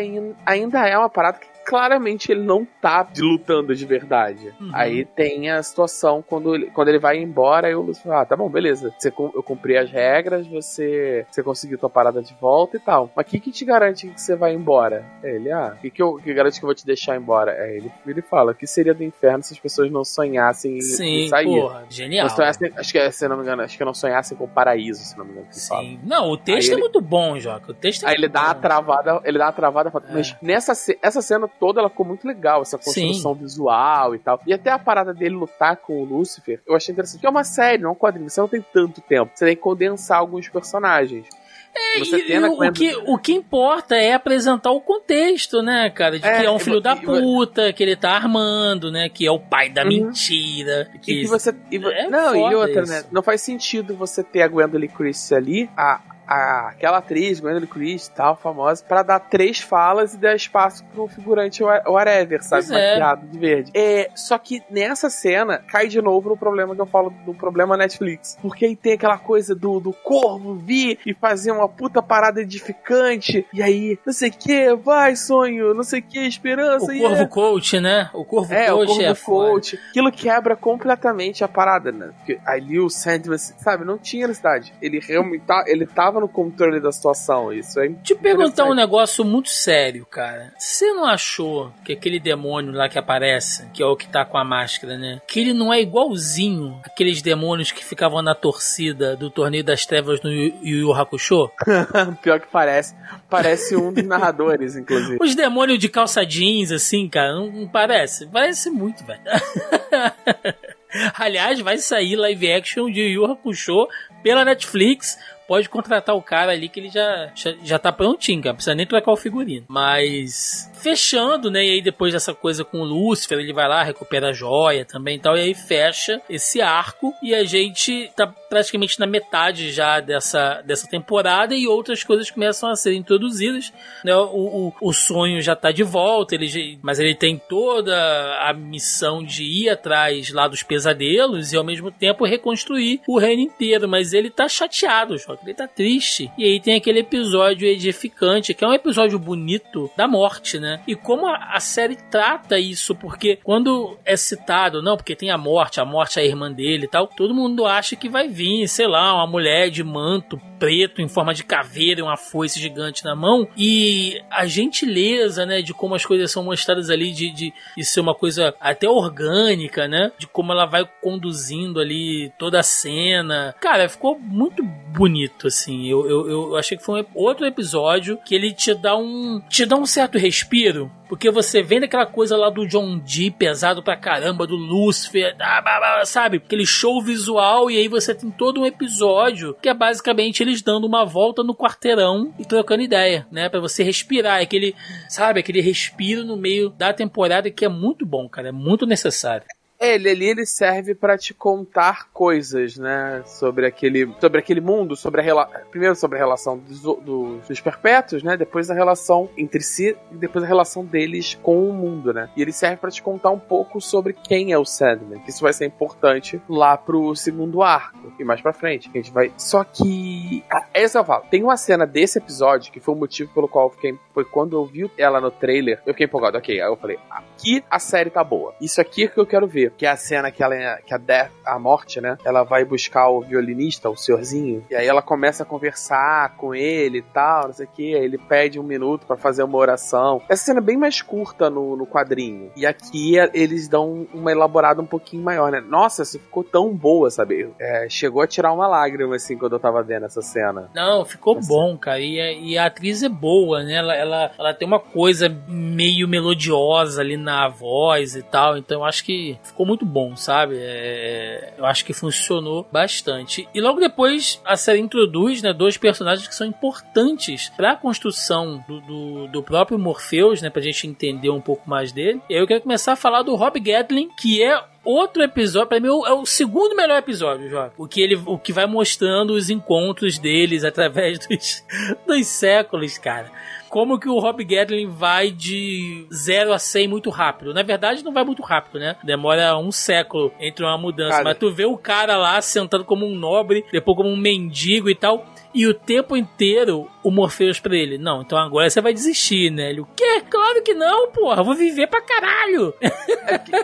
ainda é uma parada que claramente ele não tá lutando de verdade. Uhum. Aí tem a situação quando ele, quando ele vai embora, e o Lúcio fala: ah, tá bom, beleza. Você, eu cumpri as regras, você, você conseguiu tua parada de volta e tal. Mas o que, que te garante que você vai embora? É ele, ah, o que, que, eu, que garante que eu vou te deixar embora? É ele, ele fala: o que seria do inferno se as pessoas não sonhassem Sim, em sair? Porra, genial. Sonhassem, acho que, se não me engano, acho que não sonhassem com o paraíso, se não me engano. Sim. Fala. Não, o texto aí é ele, muito bom, Joca. O texto é Aí ele dá bom. uma travada, ele dá uma travada, é. mas nessa essa cena toda ela ficou muito legal, essa construção Sim. visual e tal. E até a parada dele lutar com o Lúcifer, eu achei interessante. Que é uma série, não é um quadrinho, você não tem tanto tempo. Você tem que condensar alguns personagens. É, e, o, que, o que importa é apresentar o contexto, né, cara? De é, que é um filho e, da puta, e, que ele tá armando, né? Que é o pai da uhum. mentira. Que, e que você. É não, e outra, isso. né? Não faz sentido você ter a Gwendolyn Christie ali, a, a, aquela atriz, Gwendolyn Christie tal, famosa, para dar três falas e dar espaço pro figurante whatever, sabe? Pois é. Maquiado de verde. É, só que nessa cena cai de novo no problema que eu falo do problema Netflix. Porque aí tem aquela coisa do, do corvo vir e fazer uma puta parada edificante. E aí, não sei o que, vai, sonho, não sei o que, esperança. O corvo é... coach, né? O corvo é, coach. O corvo é coach. Foda. Aquilo quebra completamente a parada, né? Porque ali o Sandman, sabe, não tinha necessidade. Ele realmente tá, ele tava no controle da situação. Isso é Te perguntar um negócio muito sério, cara. Você não achou que aquele demônio lá que aparece, que é o que tá com a máscara, né? Que ele não é igualzinho aqueles demônios que ficavam na torcida do Torneio das Trevas no Yu Yu Hakusho? [laughs] Pior que parece. Parece um dos narradores, inclusive. Os demônios de calça jeans, assim, cara, não, não parece? Parece muito, velho. [laughs] Aliás, vai sair live action de Yu Hakusho pela Netflix pode contratar o cara ali que ele já, já, já tá prontinho, cara. Não precisa nem trocar o figurino. Mas fechando, né? E aí depois dessa coisa com o Lúcifer, ele vai lá, recupera a joia também e tal. E aí fecha esse arco. E a gente tá praticamente na metade já dessa, dessa temporada. E outras coisas começam a ser introduzidas. Né? O, o, o sonho já tá de volta, ele, mas ele tem toda a missão de ir atrás lá dos pesadelos e ao mesmo tempo reconstruir o reino inteiro. Mas ele tá chateado, Joca ele tá triste. E aí tem aquele episódio edificante, que é um episódio bonito da morte, né? E como a, a série trata isso, porque quando é citado, não, porque tem a morte, a morte é a irmã dele e tal, todo mundo acha que vai vir, sei lá, uma mulher de manto preto em forma de caveira e uma foice gigante na mão. E a gentileza, né, de como as coisas são mostradas ali, de, de, de ser uma coisa até orgânica, né? De como ela vai conduzindo ali toda a cena. Cara, ficou muito bonito, assim. Eu, eu, eu achei que foi um, outro episódio que ele te dá um. te dá um certo respiro. Porque você vê aquela coisa lá do John Dee pesado pra caramba, do Lucifer, sabe? Aquele show visual, e aí você tem todo um episódio que é basicamente eles dando uma volta no quarteirão e trocando ideia, né? Pra você respirar. É aquele, sabe, aquele respiro no meio da temporada que é muito bom, cara. É muito necessário. Ele ali ele serve para te contar coisas, né, sobre aquele, sobre aquele mundo, sobre a relação, primeiro sobre a relação dos, dos, dos, perpétuos, né, depois a relação entre si e depois a relação deles com o mundo, né. E ele serve para te contar um pouco sobre quem é o Sandman, que isso vai ser importante lá pro segundo arco e mais para frente, a gente vai. Só que essa eu falo, tem uma cena desse episódio que foi o motivo pelo qual eu fiquei, foi quando eu vi ela no trailer, eu fiquei empolgado. OK, aí eu falei, aqui a série tá boa. Isso aqui é que eu quero ver que é a cena que ela que a Death, a morte, né? Ela vai buscar o violinista, o senhorzinho, e aí ela começa a conversar com ele e tal, não sei o que. Aí ele pede um minuto para fazer uma oração. Essa cena é bem mais curta no, no quadrinho. E aqui eles dão uma elaborada um pouquinho maior, né? Nossa, isso ficou tão boa, sabe? É, chegou a tirar uma lágrima, assim, quando eu tava vendo essa cena. Não, ficou bom, cara. E, é, e, a atriz é boa, né? Ela, ela, ela tem uma coisa meio melodiosa ali na voz e tal. Então eu acho que ficou ficou muito bom, sabe? É, eu acho que funcionou bastante. E logo depois a série introduz né, dois personagens que são importantes para a construção do, do, do, próprio Morpheus, né? Pra gente entender um pouco mais dele. E aí eu quero começar a falar do Rob Gatling, que é outro episódio, para mim é o segundo melhor episódio, João. O que ele, o que vai mostrando os encontros deles através [laughs] dos, dos séculos, cara como que o Rob Gatling vai de 0 a 100 muito rápido. Na verdade, não vai muito rápido, né? Demora um século entre uma mudança. Cara. Mas tu vê o cara lá sentando como um nobre, depois como um mendigo e tal. E o tempo inteiro o Morpheus pra ele: Não, então agora você vai desistir, né? Ele: O quê? Claro que não, porra, vou viver pra caralho. [laughs]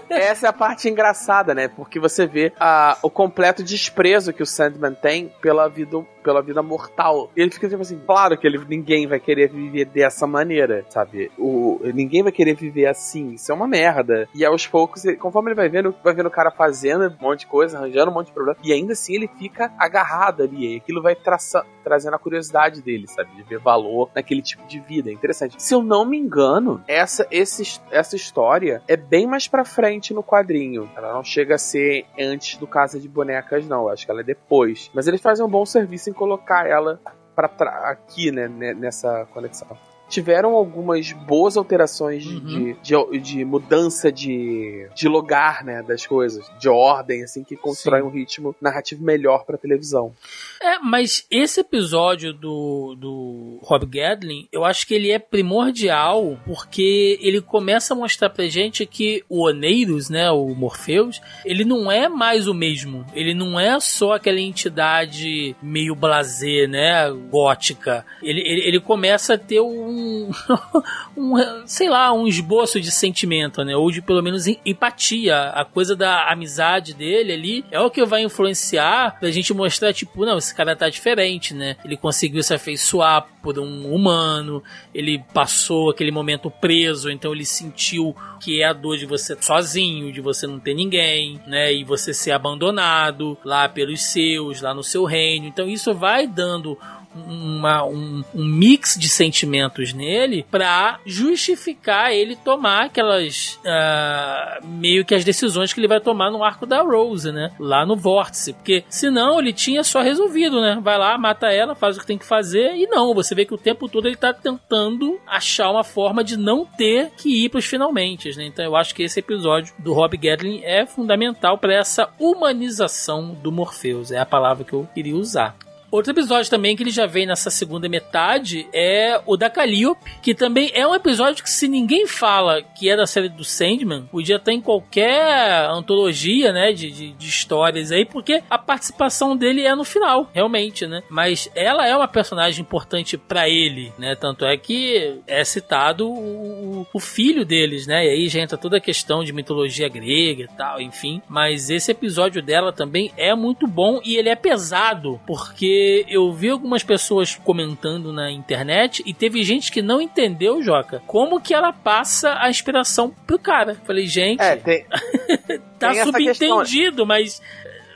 É essa é a parte engraçada, né? Porque você vê a, o completo desprezo que o Sandman tem pela vida, pela vida mortal. Ele fica tipo assim: Claro que ele, ninguém vai querer viver dessa maneira, sabe? O, ninguém vai querer viver assim. Isso é uma merda. E aos poucos, conforme ele vai vendo, vai vendo o cara fazendo um monte de coisa, arranjando um monte de problema. E ainda assim ele fica agarrado ali. E aquilo vai traçando trazendo a curiosidade dele, sabe? De ver valor naquele tipo de vida. É interessante. Se eu não me engano, essa, esse, essa história é bem mais pra frente no quadrinho. Ela não chega a ser antes do Casa de Bonecas, não. Eu acho que ela é depois. Mas eles fazem um bom serviço em colocar ela para aqui, né, nessa conexão tiveram algumas boas alterações uhum. de, de, de, mudança de, de lugar, né, das coisas, de ordem, assim, que constrói Sim. um ritmo narrativo melhor pra televisão. É, mas esse episódio do, do Rob Gadlin, eu acho que ele é primordial porque ele começa a mostrar pra gente que o Oneiros, né, o Morpheus, ele não é mais o mesmo. Ele não é só aquela entidade meio blazer, né, gótica. Ele, ele, ele começa a ter um um, [laughs] um, sei lá, um esboço de sentimento, né? Ou de pelo menos empatia. A coisa da amizade dele ali é o que vai influenciar pra gente mostrar, tipo, não, esse cara tá diferente, né? Ele conseguiu se afeiçoar por um humano, ele passou aquele momento preso, então ele sentiu que é a dor de você sozinho, de você não ter ninguém, né? E você ser abandonado lá pelos seus, lá no seu reino. Então isso vai dando uma, um, um, mix de sentimentos nele para justificar ele tomar aquelas uh, meio que as decisões que ele vai tomar no arco da Rose, né? Lá no vórtice, porque senão ele tinha só resolvido, né? Vai lá, mata ela, faz o que tem que fazer e não, você vê que o tempo todo ele tá tentando achar uma forma de não ter que ir pros finalmente, né? Então eu acho que esse episódio do Rob Gatling é fundamental para essa humanização do Morpheus, é a palavra que eu queria usar. Outro episódio também que ele já vem nessa segunda metade é o da Calliope, que também é um episódio que se ninguém fala que é da série do Sandman, podia estar em qualquer antologia, né, de, de, de histórias aí, porque a participação dele é no final, realmente, né? Mas ela é uma personagem importante para ele, né? Tanto é que é citado o, o filho deles, né? E aí já entra toda a questão de mitologia grega e tal, enfim. Mas esse episódio dela também é muito bom e ele é pesado, porque eu vi algumas pessoas comentando na internet e teve gente que não entendeu, Joca, como que ela passa a inspiração pro cara. Falei, gente, é, tem, [laughs] tá tem subentendido, mas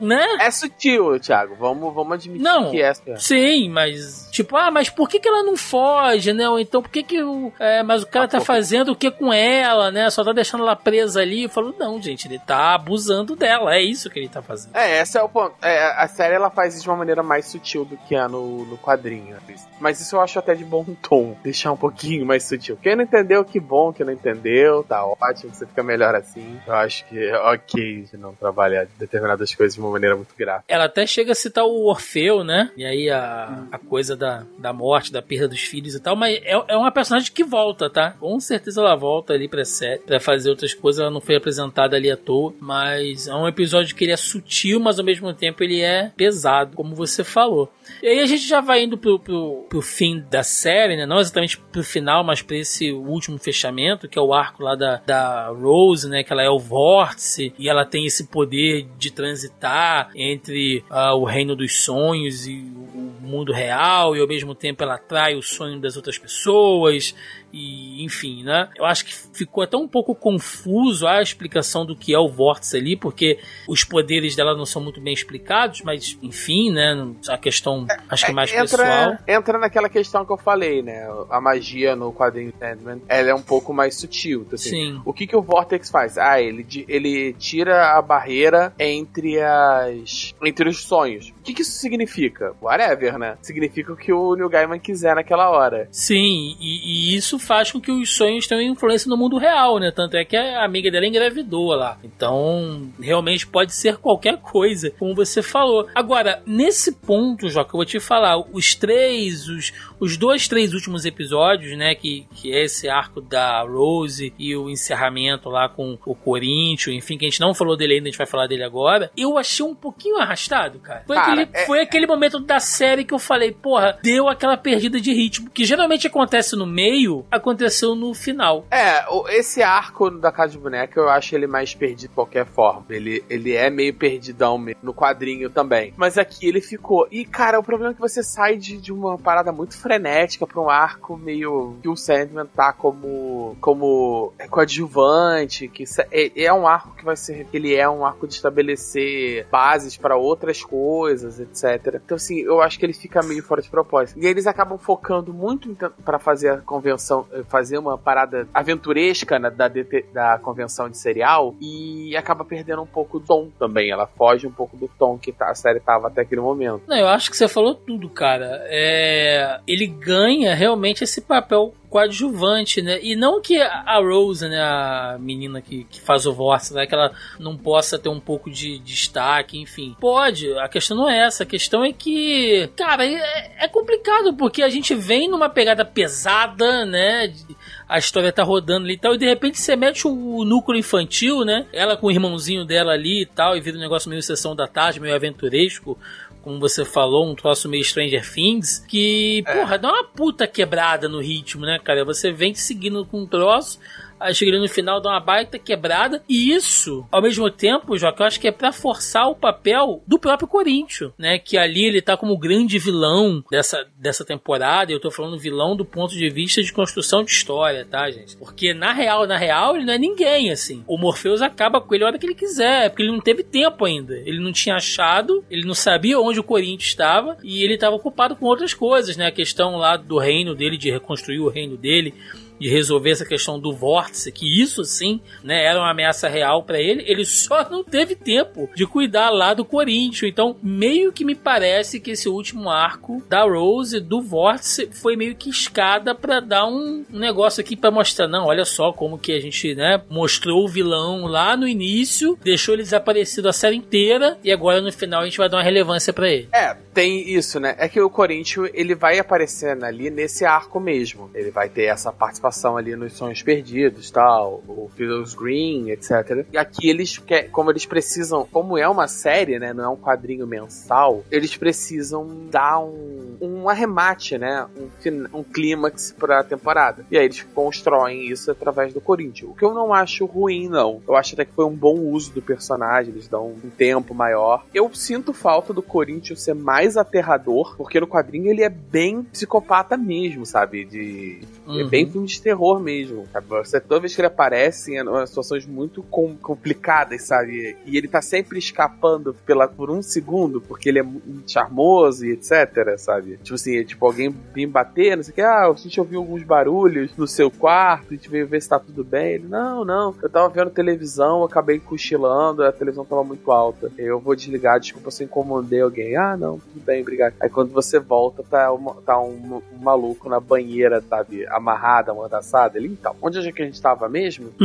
né? É sutil, Thiago. Vamos, vamos admitir Não, que é. Sim, mas tipo, ah, mas por que, que ela não foge, né? Ou então por que que o, é, mas o cara Ah, tá fazendo o que com ela, né? Só tá deixando ela presa ali. Eu falo, não, gente, ele tá abusando dela. É isso que ele tá fazendo. É, esse é o ponto. É, a série ela faz isso de uma maneira mais sutil do que é no, no quadrinho. Mas isso eu acho até de bom tom. Deixar um pouquinho mais sutil. Quem não entendeu, que bom que não entendeu. Tá ótimo, você fica melhor assim. Eu acho que é ok de não trabalhar determinadas coisas de uma maneira muito gráfica. Ela até chega a citar o Orfeu, né? E aí a, a coisa da, da morte, da perda dos filhos e tal. Mas é, é uma personagem que volta, tá? Com certeza ela volta ali pra série, pra fazer outras coisas. Ela não foi apresentada ali à toa. Mas é um episódio que ele é sutil, mas ao mesmo tempo ele é pesado, como você falou. E aí a gente já vai indo pro, pro, pro fim da série, né? Não exatamente pro final, mas pra esse último fechamento, que é o arco lá da, da Rose, né? Que ela é o vórtice e ela tem esse poder de transitar entre ah, o reino dos sonhos e o mundo real, e ao mesmo tempo ela atrai o sonho das outras pessoas. E, enfim, né? Eu acho que ficou até um pouco confuso a explicação do que é o vórtice ali, porque os poderes dela não são muito bem explicados, mas, enfim, né? A questão, acho que mais pessoal. entra, entra naquela questão que eu falei, né? A magia no quadrinho Sandman, ela é um pouco mais sutil. Então, assim, Sim. O que, que o Vortex faz? Ah, ele, ele tira a barreira entre as entre os sonhos. O que, que isso significa? Whatever, né? Significa o que o Neil Gaiman quiser naquela hora. Sim, e, e isso faz com que os sonhos tenham influência no mundo real, né? Tanto é que a amiga dela engravidou lá. Então, realmente pode ser qualquer coisa, como você falou. Agora, nesse ponto, Joca, eu vou te falar, os três, os, os dois, três últimos episódios, né? Que, que é esse arco da Rose e o encerramento lá com o Corinthians, enfim, que a gente não falou dele ainda, a gente vai falar dele agora. Eu achei um pouquinho arrastado, cara. Foi, Cara, aquele, é- foi aquele momento da série que eu falei, porra, deu aquela perdida de ritmo, que geralmente acontece no meio, aconteceu no final. É, esse arco da Casa de Boneca eu acho ele mais perdido de qualquer forma. Ele, ele é meio perdidão mesmo, no quadrinho também. Mas aqui ele ficou. E, cara, o problema é que você sai de, de uma parada muito frenética pra um arco meio. que o Sandman tá como. como coadjuvante. Que se- é, é um arco que vai ser. Ele é um arco de estabelecer bases pra outras coisas, etc. Então, assim, eu acho que ele fica meio fora de propósito. E eles acabam focando muito pra fazer a convenção, eh, fazer uma parada aventuresca né, da, da convenção de serial e acaba perdendo um pouco do tom também. Ela foge um pouco do tom que tá- a série tava até aquele momento. Não, eu acho que você falou tudo, cara. É, ele ganha realmente esse papel coadjuvante, né? E não que a Rose, né, a menina que, que faz o vórtice, né, que ela não possa ter um pouco de destaque, enfim. Pode, a questão não é essa. A questão é que, cara, é, é complicado, porque a gente vem numa pegada pesada, né? de- a história tá rodando ali e tal, e de repente você mete o núcleo infantil, né? Ela com o irmãozinho dela ali e tal, e vira um negócio meio sessão da tarde, meio aventuresco como você falou, um troço meio Stranger Things, que, porra, dá uma puta quebrada no ritmo, né, cara? Você vem seguindo com um troço, aí chega no final, dá uma baita quebrada, e isso, ao mesmo tempo, Joca, eu acho que é pra forçar o papel do próprio Corinthians, né? Que ali ele tá como grande vilão dessa, dessa temporada, eu tô falando vilão do ponto de vista de construção de história, tá, gente? Porque na real, na real, ele não é ninguém, assim. O Morpheus acaba com ele a hora que ele quiser, porque ele não teve tempo ainda. Ele não tinha achado, ele não sabia onde o Corinthians estava, e ele estava ocupado com outras coisas, né? A questão lá do reino dele, de reconstruir o reino dele, de resolver essa questão do vórtice, que isso sim, né, era uma ameaça real para ele, ele só [laughs] não teve tempo de cuidar lá do Corinthians. Então, meio que me parece que esse último arco da Rose do vórtice foi meio que escada para dar um, negócio aqui para mostrar, não, olha só como que a gente, né, mostrou o vilão lá no início, deixou ele desaparecido a série inteira e agora no final a gente vai dar uma relevância para ele. É, tem isso, né? É que o Corinthians, ele vai aparecendo ali nesse arco mesmo. Ele vai ter essa participação ali nos Sonhos Perdidos, tal, o Fiddles Green, etc. E aqui eles, como eles precisam, como é uma série, né? Não é um quadrinho mensal, eles precisam dar um, um arremate, né? Um, um clímax pra temporada. E aí eles constroem isso através do Corinthians. O que eu não acho ruim, não. Eu acho até que foi um bom uso do personagem, eles dão um tempo maior. Eu sinto falta do Corinthians ser mais aterrador, porque no quadrinho ele é bem psicopata mesmo, sabe? De. Uhum. É bem filme de terror mesmo. Sabe? Você, toda vez que ele aparece em situações muito com, complicadas, sabe? E ele tá sempre escapando pela, por um segundo, porque ele é muito charmoso e etc, sabe? Tipo assim, é tipo alguém vir bater, não sei o que, ah, a gente ouviu alguns barulhos no seu quarto, a gente veio ver se tá tudo bem. Ele, não, não, eu tava vendo televisão, acabei cochilando, a televisão tava muito alta. Eu vou desligar, desculpa se incomodei alguém. Ah, não, tudo bem, obrigado. Aí quando você volta, tá, uma, tá um, um, maluco na banheira, sabe, amarrado, amordaçado. Ele, então, onde é que a gente tava mesmo? [laughs]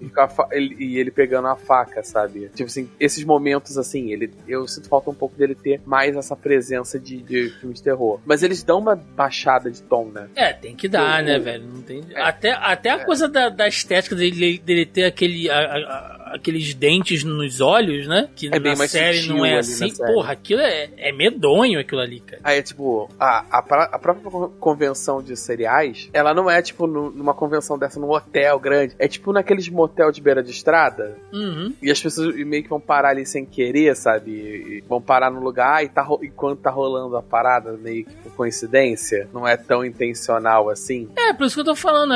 e, ele, e ele pegando a faca, sabe? Tipo assim, esses momentos assim, ele, eu sinto falta um pouco dele ter mais essa presença de, de filmes de terror. Mas eles dão uma baixada de tom, né? É, tem que dar, né, velho? Não tem... É, até, até a é. coisa da, da estética dele, dele ter aquele. A, a, aqueles dentes nos olhos, né? Que é na série não é assim. Porra, aquilo é, é medonho aquilo ali, cara. Aí é tipo, a, a, a, própria convenção de cereais, ela não é tipo numa convenção dessa num hotel grande. É tipo naqueles motel de beira de estrada. Uhum. E as pessoas meio que vão parar ali sem querer, sabe? E vão parar no lugar e tá, enquanto tá rolando a parada, meio que por coincidência. Não é tão intencional assim. É, por isso que eu tô falando.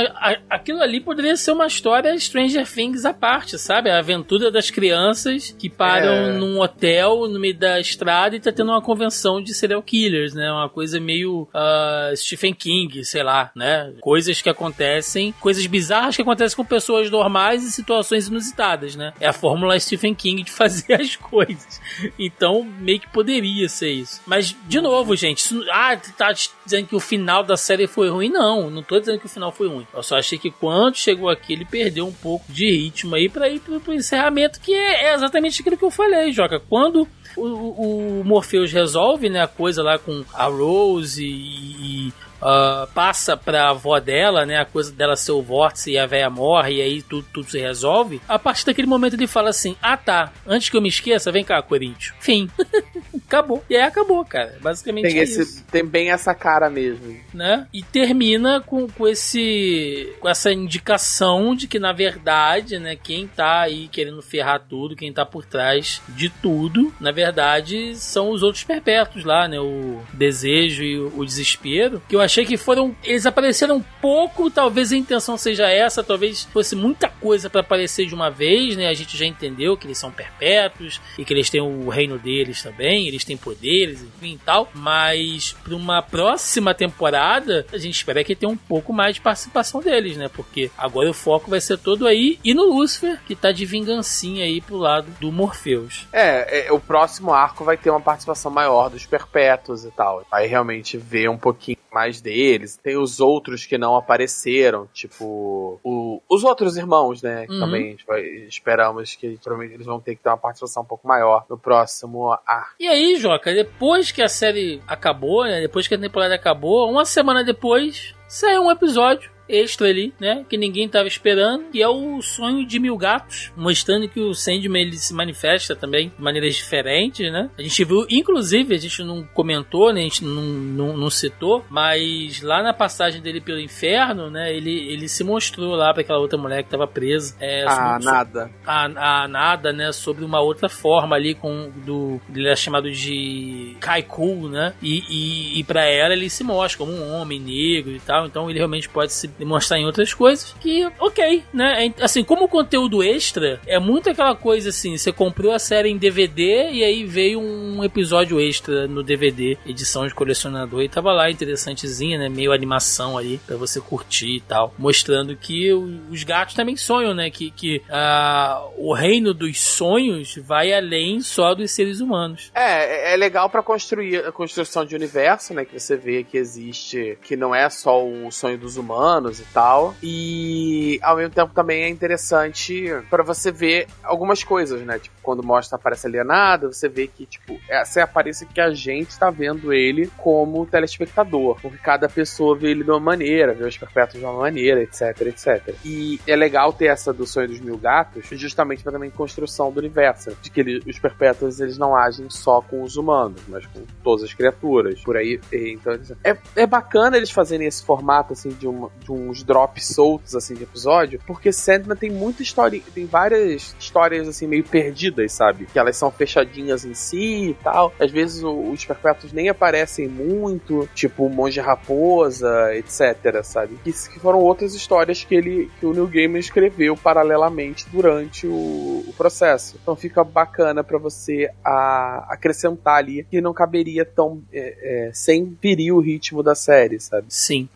Aquilo ali poderia ser uma história Stranger Things à parte, sabe? A aventura das crianças que param é. num hotel no meio da estrada e tá tendo uma convenção de serial killers, né? Uma coisa meio uh, Stephen King, sei lá, né? Coisas que acontecem, coisas bizarras que acontecem com pessoas normais e situações inusitadas, né? É a fórmula Stephen King de [laughs] fazer as coisas. Então, meio que poderia ser isso. Mas, de novo, gente, isso, ah, tá dizendo que o final da série foi ruim? Não, não tô dizendo que o final foi ruim. Eu só achei que quando chegou aqui, ele perdeu um pouco de ritmo aí pra ir pro, encerramento, que é, é exatamente aquilo que eu falei, Joca. Quando o, o Morpheus resolve né, a coisa lá com a Rose e, e uh, passa pra avó dela, né? A coisa dela ser o vórtice e a véia morre e aí tudo, tudo se resolve. A partir daquele momento ele fala assim: Ah tá, antes que eu me esqueça, vem cá, Corinthians. Fim. [laughs] acabou. E aí acabou, cara. Basicamente tem, é esse, isso. tem bem essa cara mesmo. Né? E termina com, com esse. com essa indicação de que, na verdade, né, quem tá aí querendo ferrar tudo, quem tá por trás de tudo, na verdade, são os outros perpétuos lá, né? O desejo e o, o desespero. Que eu achei que foram. Eles apareceram um pouco, talvez a intenção seja essa, talvez fosse muita coisa para aparecer de uma vez, né? A gente já entendeu que eles são perpétuos e que eles têm o reino deles também, eles têm poderes, enfim e tal. Mas para uma próxima temporada, a gente espera que tenha um pouco mais de participação deles, né? Porque agora o foco vai ser todo aí e no Lúcifer, que tá de vingancinha aí pro lado do Morpheus. É, é o próximo arco vai ter uma participação maior dos perpétuos e tal. Vai realmente ver um pouquinho mais deles. Tem os outros que não apareceram, tipo o, os outros irmãos, né? Que uhum. também vai, esperamos que provavelmente eles vão ter que ter uma participação um pouco maior no próximo arco. E aí, Joca, depois que a série acabou, né? Depois que a temporada acabou, uma semana depois, saiu um episódio extra ali, né? Que ninguém tava esperando, que é o sonho de mil gatos, mostrando que o Sandman ele se manifesta também de maneiras diferentes, né? A gente viu, inclusive, a gente não comentou, né? A gente não, não, não citou, mas lá na passagem dele pelo inferno, né? Ele, ele se mostrou lá para aquela outra mulher que tava presa. É, ah, nada. A, a nada, né? Sobre uma outra forma ali com do ele é chamado de Kaiku, né? E, e, e para ela ele se mostra como um homem negro e tal, então ele realmente pode se demonstrar em outras coisas. Que, ok, né? É, assim, como conteúdo extra, é muito aquela coisa assim: você comprou a série em DVD e aí veio um episódio extra no DVD, edição de colecionador, e tava lá interessantezinha, né? Meio animação ali pra você curtir e tal. Mostrando que os gatos também sonham, né? Que, que uh, o reino dos sonhos vai além só dos seres humanos. É, é, é legal para construir a construção de universo, né? Que você vê que existe, que não é só o sonho dos humanos e tal. E ao mesmo tempo também é interessante para você ver algumas coisas, né? Tipo, quando mostra aparece alienado, você vê que, tipo, essa é a aparência que a gente tá vendo ele como telespectador. Porque cada pessoa vê ele de uma maneira, vê os perpétuos de uma maneira, etc, etc. E é legal ter essa do sonho dos mil gatos, justamente para também construção do universo. De que ele, os perpétuos eles não agem só com os humanos, mas com todas as criaturas. Por aí. Então, é, é bacana eles fazerem esse formato, assim, de, uma, de uns drops soltos, assim, de episódio, porque Sandman tem muita história, tem várias histórias, assim, meio perdidas, sabe? Que elas são fechadinhas em si e tal. Às vezes os perpétuos nem aparecem muito, tipo o Monge Raposa, etc, sabe? Que, que foram outras histórias que ele, que o New Game escreveu paralelamente durante o, o processo. Então fica bacana para você a, acrescentar ali que não caberia tão é, é, sem ferir o ritmo da série, sabe? Sim.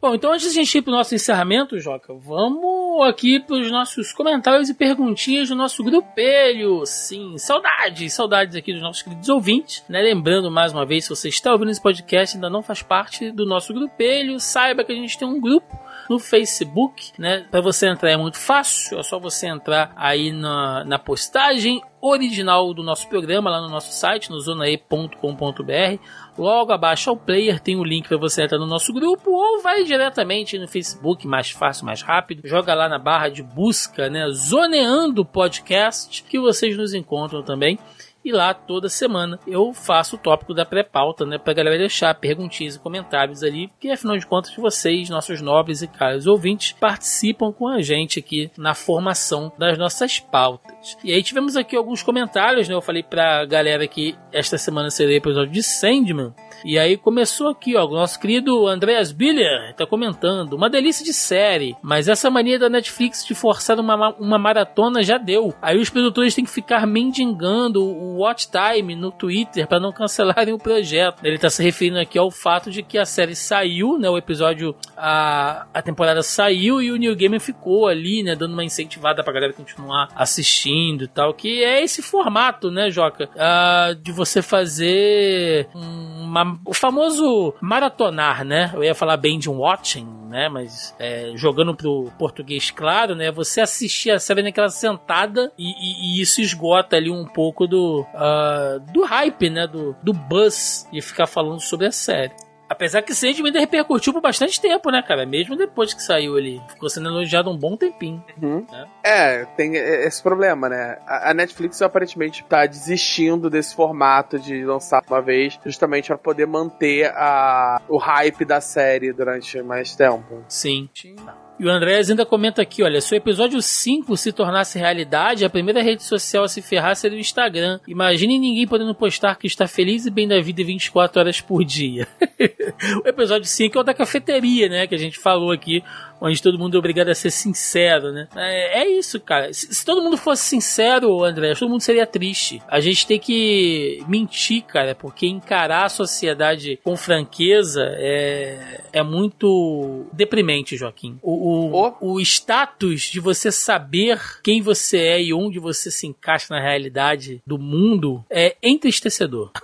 Bom, então antes de a gente ir pro nosso encerramento, Joca, vamos aqui pros nossos comentários e perguntinhas do nosso grupelho. Sim, saudades, saudades aqui dos nossos queridos ouvintes, né? Lembrando mais uma vez, se você está ouvindo esse podcast e ainda não faz parte do nosso grupelho, saiba que a gente tem um grupo no Facebook, né? Para você entrar é muito fácil, é só você entrar aí na, na postagem original do nosso programa lá no nosso site, no zonae.com.br. Logo abaixo ao player tem o link para você entrar no nosso grupo ou vai diretamente no Facebook, mais fácil, mais rápido. Joga lá na barra de busca, né, Zoneando Podcast, que vocês nos encontram também. E lá toda semana eu faço o tópico da pré-pauta, né? Pra galera deixar perguntinhas e comentários ali, porque afinal de contas vocês, nossos nobres e caros ouvintes, participam com a gente aqui na formação das nossas pautas. E aí tivemos aqui alguns comentários, né? Eu falei pra galera que esta semana seria o episódio de Sandman. E aí começou aqui, ó, o nosso querido Andreas Biller tá comentando, uma delícia de série, mas essa mania da Netflix de forçar uma, uma maratona já deu. Aí os produtores têm que ficar mendigando o watch time no Twitter para não cancelarem o projeto. Ele tá se referindo aqui ao fato de que a série saiu, né, o episódio, a, a temporada saiu e o New Game ficou ali, né, dando uma incentivada pra galera continuar assistindo e tal, que é esse formato, né, Joca, uh, de você fazer uma o famoso maratonar, né? Eu ia falar bem de um watching, né? Mas é, jogando pro português claro, né? Você assistir a série naquela sentada e, e, e isso esgota ali um pouco do, uh, do hype, né? Do, do buzz de ficar falando sobre a série. Apesar que Sandman ainda repercutiu por bastante tempo, né, cara? Mesmo depois que saiu ele. Ficou sendo elogiado um bom tempinho. Uhum. Né? É, tem esse problema, né? A Netflix aparentemente tá desistindo desse formato de lançar uma vez, justamente para poder manter a, o hype da série durante mais tempo. Sim. Sim. E o Andrés ainda comenta aqui, olha, se o episódio 5 se tornasse realidade, a primeira rede social a se ferrar seria o Instagram. Imagine ninguém podendo postar que está feliz e bem da vida 24 horas por dia. [laughs] o episódio 5 é o da cafeteria, né, que a gente falou aqui, onde todo mundo é obrigado a ser sincero, né? É, é isso, cara. Se, se, todo mundo fosse sincero, André, todo mundo seria triste. A gente tem que mentir, cara, porque encarar a sociedade com franqueza é, é muito deprimente, Joaquim. O, o, o status de você saber quem você é e onde você se encaixa na realidade do mundo é entristecedor. [laughs]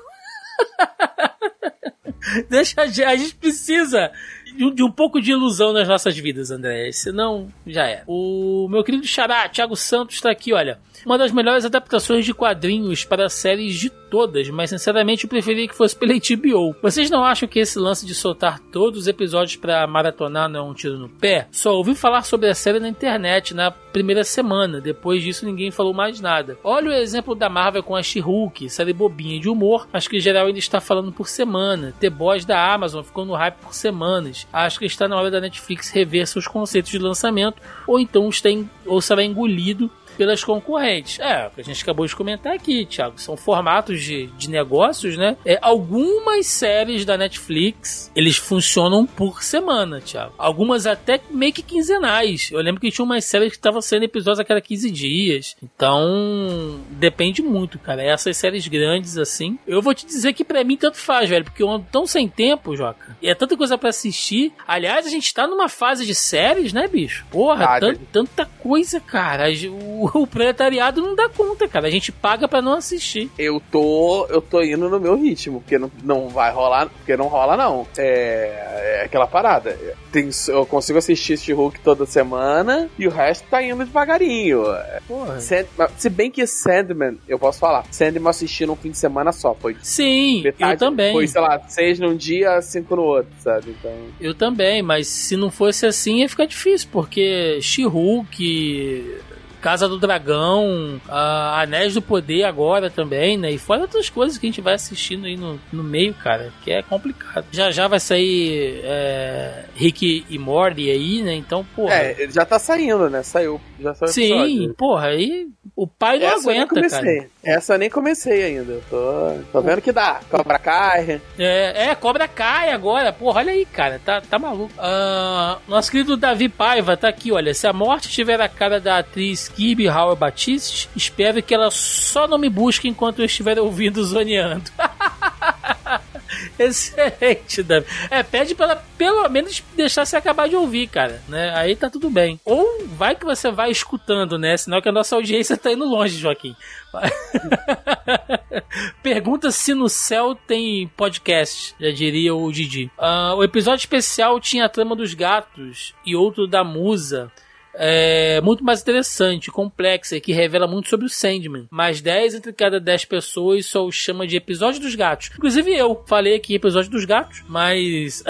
Deixa a gente, a gente precisa de, um pouco de ilusão nas nossas vidas, André. Senão, já é. O meu querido Xará, Thiago Santos, está aqui, olha. Uma das melhores adaptações de quadrinhos para séries de todas, mas sinceramente eu preferia que fosse pela HBO. Vocês não acham que esse lance de soltar todos os episódios para maratonar não é um tiro no pé? Só ouvi falar sobre a série na internet na primeira semana, depois disso ninguém falou mais nada. Olha o exemplo da Marvel com a She-Hulk, série bobinha de humor, acho que em geral ele está falando por semana. The Boys da Amazon ficou no hype por semanas. Acho que está na hora da Netflix rever seus conceitos de lançamento, ou então está em, ou será engolido pelas concorrentes. É, o que a gente acabou de comentar aqui, Thiago. São formatos de, de negócios, né? É, algumas séries da Netflix, eles funcionam por semana, Thiago. Algumas até meio que quinzenais. Eu lembro que tinha umas séries que estavam sendo episódios a cada 15 dias. Então, depende muito, cara. Essas séries grandes, assim. Eu vou te dizer que para mim tanto faz, velho. Porque eu ando tão sem tempo, Joca. E é tanta coisa para assistir. Aliás, a gente tá numa fase de séries, né, bicho? Porra, ah, tanta coisa, cara. O o, o proletariado não dá conta, cara. A gente paga para não assistir. Eu tô, eu tô indo no meu ritmo, porque não, não vai rolar, porque não rola não. É, é aquela parada. Tem, eu consigo assistir este Hulk toda semana e o resto tá indo devagarinho. Porra. Sand, se bem que Sandman, eu posso falar, Sandman assisti num fim de semana só, foi. Sim, metade, eu também. Foi, sei lá, seis num dia, cinco no outro, sabe? Então... Eu também, mas se não fosse assim ia ficar difícil, porque She-Hulk, Casa do Dragão, Anéis do Poder agora também, né? E fora outras coisas que a gente vai assistindo aí no, no meio, cara, que é complicado. Já já vai sair é, Rick e Morty aí, né? Então, porra. É, já tá saindo, né? Saiu. Já saiu Sim, episódio. porra, aí o pai não Essa aguenta, eu cara. Essa eu nem comecei ainda. Tô, tô vendo que dá. Cobra cai. É, é, Cobra cai agora. Porra, olha aí, cara. Tá, tá maluco. Uh, nosso querido Davi Paiva tá aqui, olha. Se a morte tiver a cara da atriz Kibi Howard Batiste, espero que ela só não me busque enquanto eu estiver ouvindo zoneando. [laughs] Excelente, Davi. É, pede pra ela pelo menos deixar você acabar de ouvir, cara, né? Aí tá tudo bem. Ou vai que você vai escutando, né? Senão que a nossa audiência tá indo longe, Joaquim. [laughs] Pergunta se no céu tem podcast, já diria o Didi. Uh, o episódio especial tinha a trama dos gatos e outro da musa é muito mais interessante, complexa e que revela muito sobre o Sandman. Mas 10 entre cada 10 pessoas só o chama de episódio dos gatos. Inclusive eu falei aqui episódio dos gatos, mas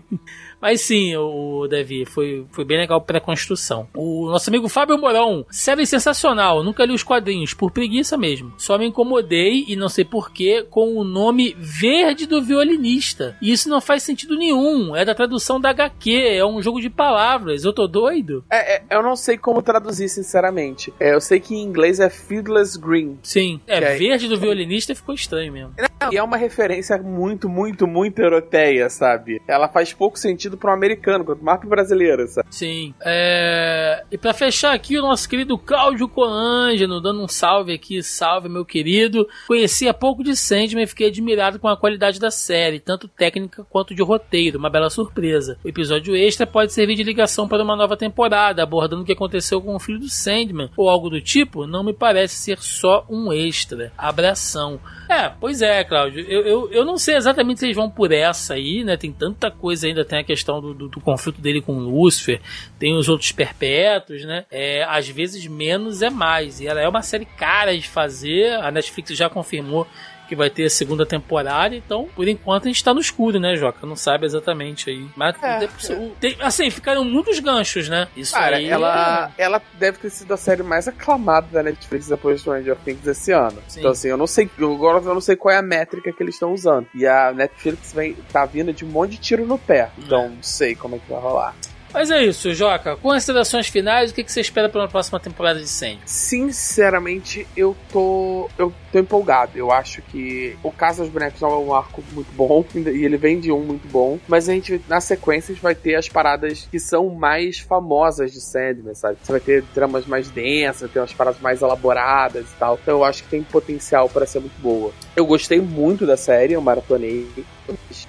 [laughs] Mas sim, o Davi, foi, foi bem legal para a construção. O nosso amigo Fábio Morão, série sensacional, nunca li os quadrinhos, por preguiça mesmo. Só me incomodei, e não sei porquê, com o nome Verde do Violinista. E isso não faz sentido nenhum, é da tradução da HQ, é um jogo de palavras, eu tô doido? É, é eu não sei como traduzir, sinceramente. É, eu sei que em inglês é Fiddler's Green. Sim, é, é Verde do Violinista ficou estranho mesmo. E é uma referência muito, muito, muito europeia, sabe? Ela faz pouco sentido para um americano, quanto mais pro brasileiro, sabe? Sim. É... E para fechar aqui, o nosso querido Cláudio Coangelo, dando um salve aqui, salve meu querido. Conheci há pouco de Sandman e fiquei admirado com a qualidade da série, tanto técnica quanto de roteiro, uma bela surpresa. O episódio extra pode servir de ligação para uma nova temporada, abordando o que aconteceu com o filho do Sandman, ou algo do tipo, não me parece ser só um extra. Abração. É, pois é, Cláudio. Eu, eu, eu não sei exatamente se eles vão por essa aí, né? Tem tanta coisa ainda, tem a questão do, do, do conflito dele com Lúcifer, tem os outros perpétuos, né? É, às vezes menos é mais. E ela é uma série cara de fazer, a Netflix já confirmou que vai ter a segunda temporada, então, por enquanto, a gente tá no escuro, né, Joca? Não sabe exatamente aí. Mas, é, tem, assim, ficaram muitos ganchos, né? Isso Cara, aí. Ela, é... ela deve ter sido a série mais aclamada da Netflix depois de Stranger Things esse ano. Sim. Então, assim, eu não sei, agora eu não sei qual é a métrica que eles estão usando. E a Netflix vem, tá vindo de um monte de tiro no pé. Então, não sei como é que vai rolar. Mas é isso, Joca. Considerações finais, o que, você espera para uma próxima temporada de Sandy? Sinceramente, eu tô. Eu tô empolgado. Eu acho que o Caso dos Bonecos é um arco muito bom. [laughs] E ele vem de um muito bom. Mas a gente, na sequência, a gente vai ter as paradas que são mais famosas de Sandman, sabe? Você vai ter dramas mais densas, ter umas paradas mais elaboradas e tal. Então eu acho que tem potencial para ser muito boa. Eu gostei muito da série, eu maratonei.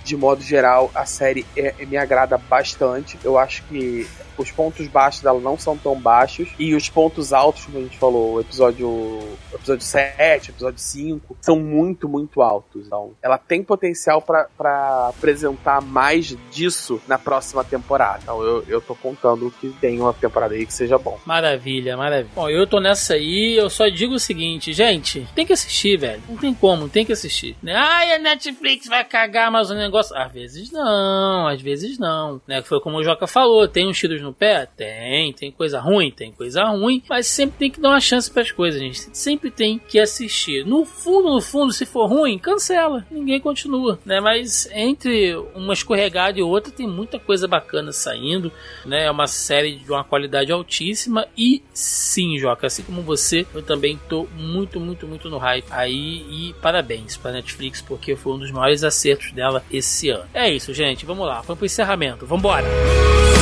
De modo geral, a série é, me agrada bastante. Eu acho que os pontos baixos dela não são tão baixos. E os pontos altos, como a gente falou, episódio, episódio 7, o episódio 5, são muito, muito altos. Então, ela tem potencial para apresentar mais disso na próxima temporada. Então, eu, eu tô contando que tem uma temporada aí que seja bom. Maravilha, maravilha. Bom, eu tô nessa aí, eu só digo o seguinte, gente, tem que assistir, velho. Não tem como, tem que assistir. Né? Ai, a Netflix vai cagar mais um negócio. Às vezes não, às vezes não. Né? Foi como o Joca falou, tem uns tiros no pé? Tem, tem coisa ruim, tem coisa ruim, mas sempre tem que dar uma chance para as coisas, gente. Sempre tem que assistir. No fundo, no fundo, se for ruim, cancela, ninguém continua, né? Mas entre uma escorregada e outra tem muita coisa bacana saindo, né? É uma série de uma qualidade altíssima e sim, Joca, assim como você, eu também tô muito, muito, muito no hype aí e parabéns para Netflix porque foi um dos maiores acertos dela esse ano. É isso, gente, vamos lá, vamos pro encerramento. Vambora!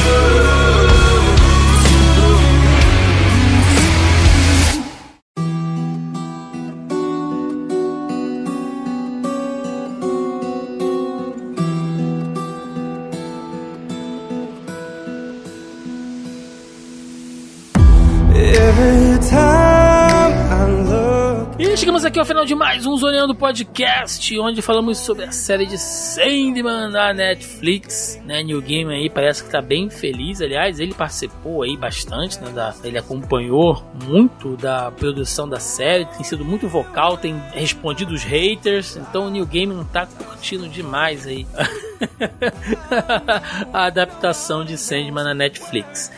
Música Oh. Aqui ao final de mais um Zoneando Podcast, onde falamos sobre a série de Sandman da Netflix, né? New Game aí parece que tá bem feliz, aliás, ele participou aí bastante, né? Da, ele acompanhou muito da produção da série, tem sido muito vocal, tem respondido os haters, então o New Game não tá curtindo demais aí [laughs] a adaptação de Sandman na Netflix.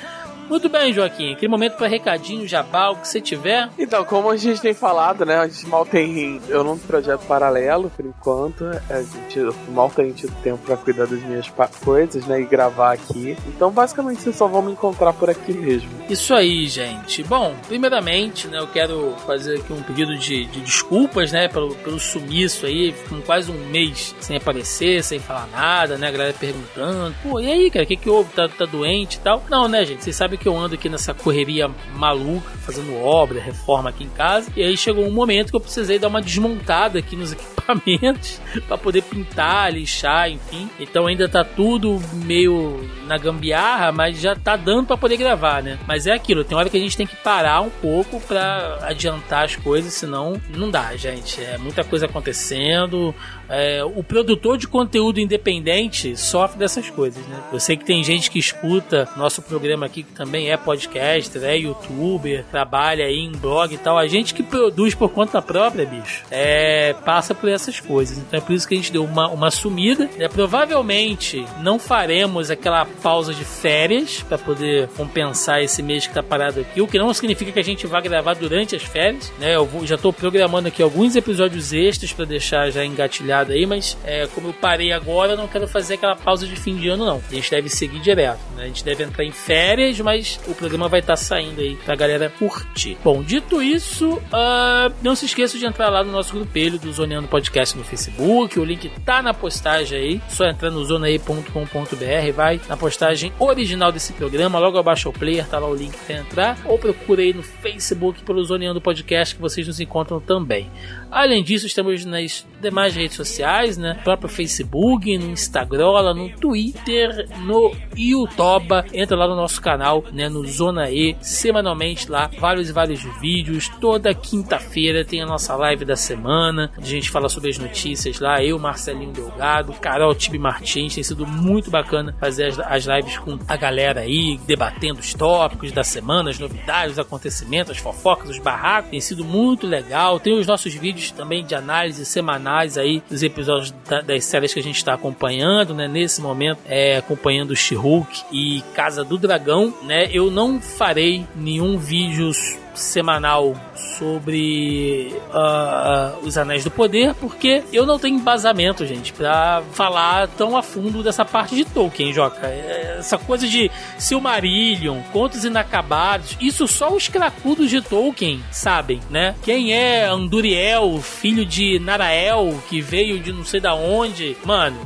Muito bem, Joaquim. Aquele momento para recadinho, jabá, o que você tiver. Então, como a gente tem falado, né? A gente mal tem. Eu não projeto paralelo, por enquanto. A gente mal tem tido tempo para cuidar das minhas coisas, né? E gravar aqui. Então, basicamente, vocês só vão me encontrar por aqui mesmo. Isso aí, gente. Bom, primeiramente, né? Eu quero fazer aqui um pedido de, de desculpas, né? Pelo, pelo sumiço aí. Com quase um mês sem aparecer, sem falar nada, né? A galera perguntando. Pô, e aí, cara? O que, que houve? Tá, tá doente e tal? Não, né, gente? Vocês sabem sabe que eu ando aqui nessa correria maluca, fazendo obra, reforma aqui em casa. E aí chegou um momento que eu precisei dar uma desmontada aqui nos [laughs] equipamentos para poder pintar, lixar, enfim. Então ainda tá tudo meio na gambiarra, mas já tá dando para poder gravar, né? Mas é aquilo, tem hora que a gente tem que parar um pouco para adiantar as coisas, senão não dá, gente. É muita coisa acontecendo. É, o produtor de conteúdo independente sofre dessas coisas, né? Eu sei que tem gente que escuta nosso programa aqui que também é podcaster, é youtuber, trabalha aí em blog e tal. A gente que produz por conta própria, bicho, é, passa por essas coisas. Então é por isso que a gente deu uma, uma sumida. É, provavelmente não faremos aquela pausa de férias para poder compensar esse mês que tá parado aqui, o que não significa que a gente vá gravar durante as férias, né? Eu vou, já tô programando aqui alguns episódios extras para deixar já engatilhado aí, mas é, como eu parei agora, eu não quero fazer aquela pausa de fim de ano, não. A gente deve seguir direto, né? A gente deve entrar em férias, mas o programa vai estar tá saindo aí pra galera curtir. Bom, dito isso, uh, não se esqueça de entrar lá no nosso grupelho do Zoneando Podcast no Facebook. O link tá na postagem aí. Só entrar no zonaí.com.br, vai na postagem original desse programa. Logo abaixo ao player, tá lá o link para entrar. Ou procure aí no Facebook pelo Zoneando Podcast que vocês nos encontram também. Além disso, estamos nas demais redes sociais, né? No próprio Facebook, no Instagram, no Twitter, no YouTube. Entra lá no nosso canal né, no Zona E, semanalmente lá, vários e vários vídeos. Toda quinta-feira tem a nossa live da semana, a gente fala sobre as notícias lá. Eu, Marcelinho Delgado, Carol Tibi Martins, tem sido muito bacana fazer as, as lives com a galera aí, debatendo os tópicos da semana, as novidades, os acontecimentos, as fofocas, os barracos. Tem sido muito legal. Tem os nossos vídeos também de análise semanais aí dos episódios da, das séries que a gente está acompanhando, né? Nesse momento, é, acompanhando She-Hulk e Casa do Dragão, né? Eu não farei nenhum vídeo semanal sobre uh, os Anéis do Poder, porque eu não tenho embasamento, gente, para falar tão a fundo dessa parte de Tolkien, Joca. É, essa coisa de Silmarillion, contos inacabados, isso só os cracudos de Tolkien sabem, né? Quem é Anduriel, filho de Narael, que veio de não sei da onde, mano.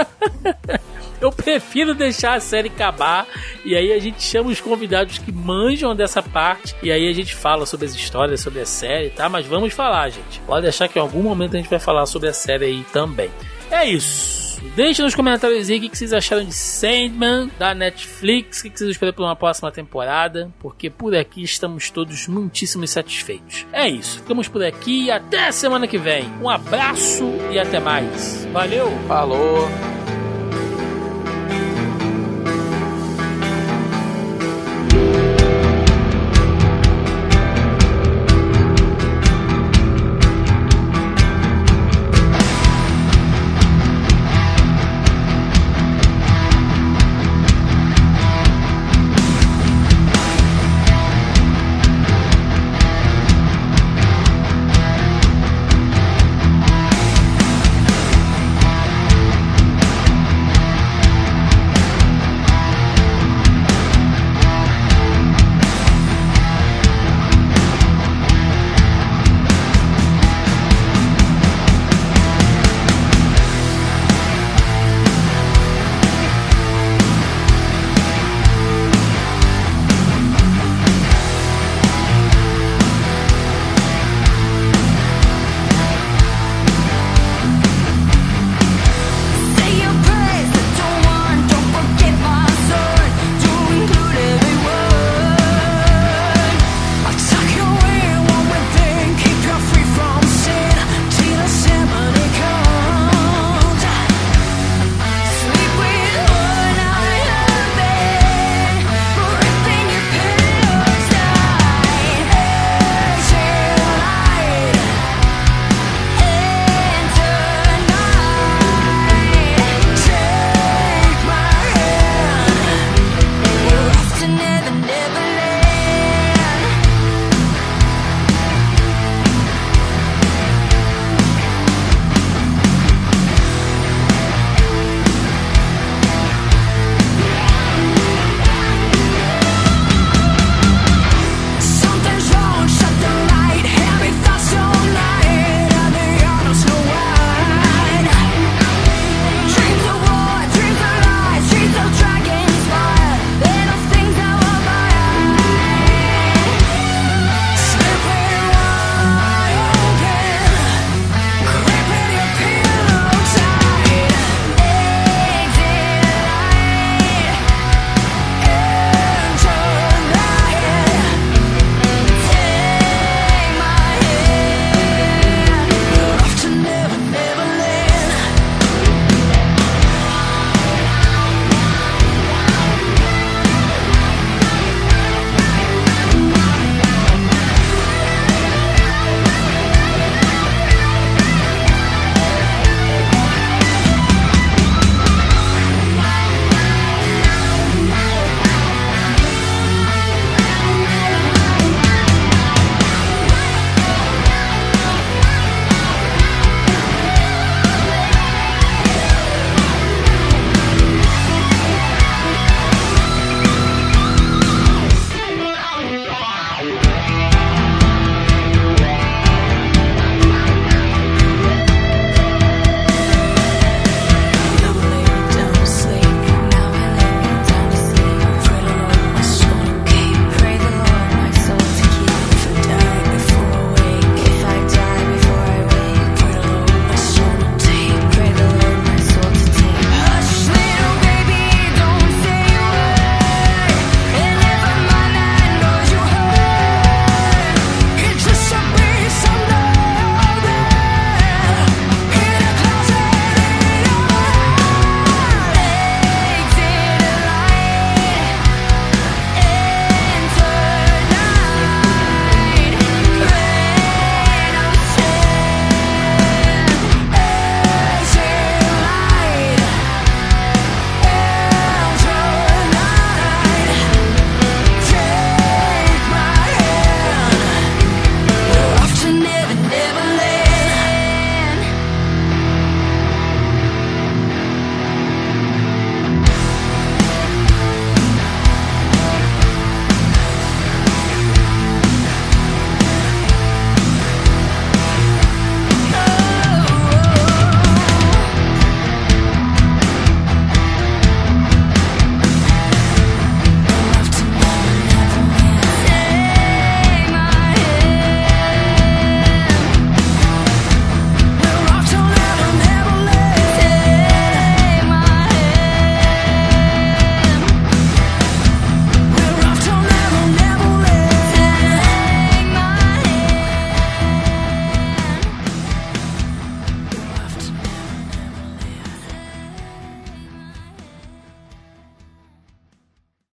[laughs] Eu prefiro deixar a série acabar e aí a gente chama os convidados que manjam dessa parte e aí a gente fala sobre as histórias, sobre a série, tá? Mas vamos falar, gente. Pode deixar que em algum momento a gente vai falar sobre a série aí também. É isso. Deixe nos comentários aí o que vocês acharam de Sandman, da Netflix, o que vocês esperam para uma próxima temporada, porque por aqui estamos todos muitíssimo satisfeitos. É isso, ficamos por aqui e até semana que vem. Um abraço e até mais. Valeu! Falou!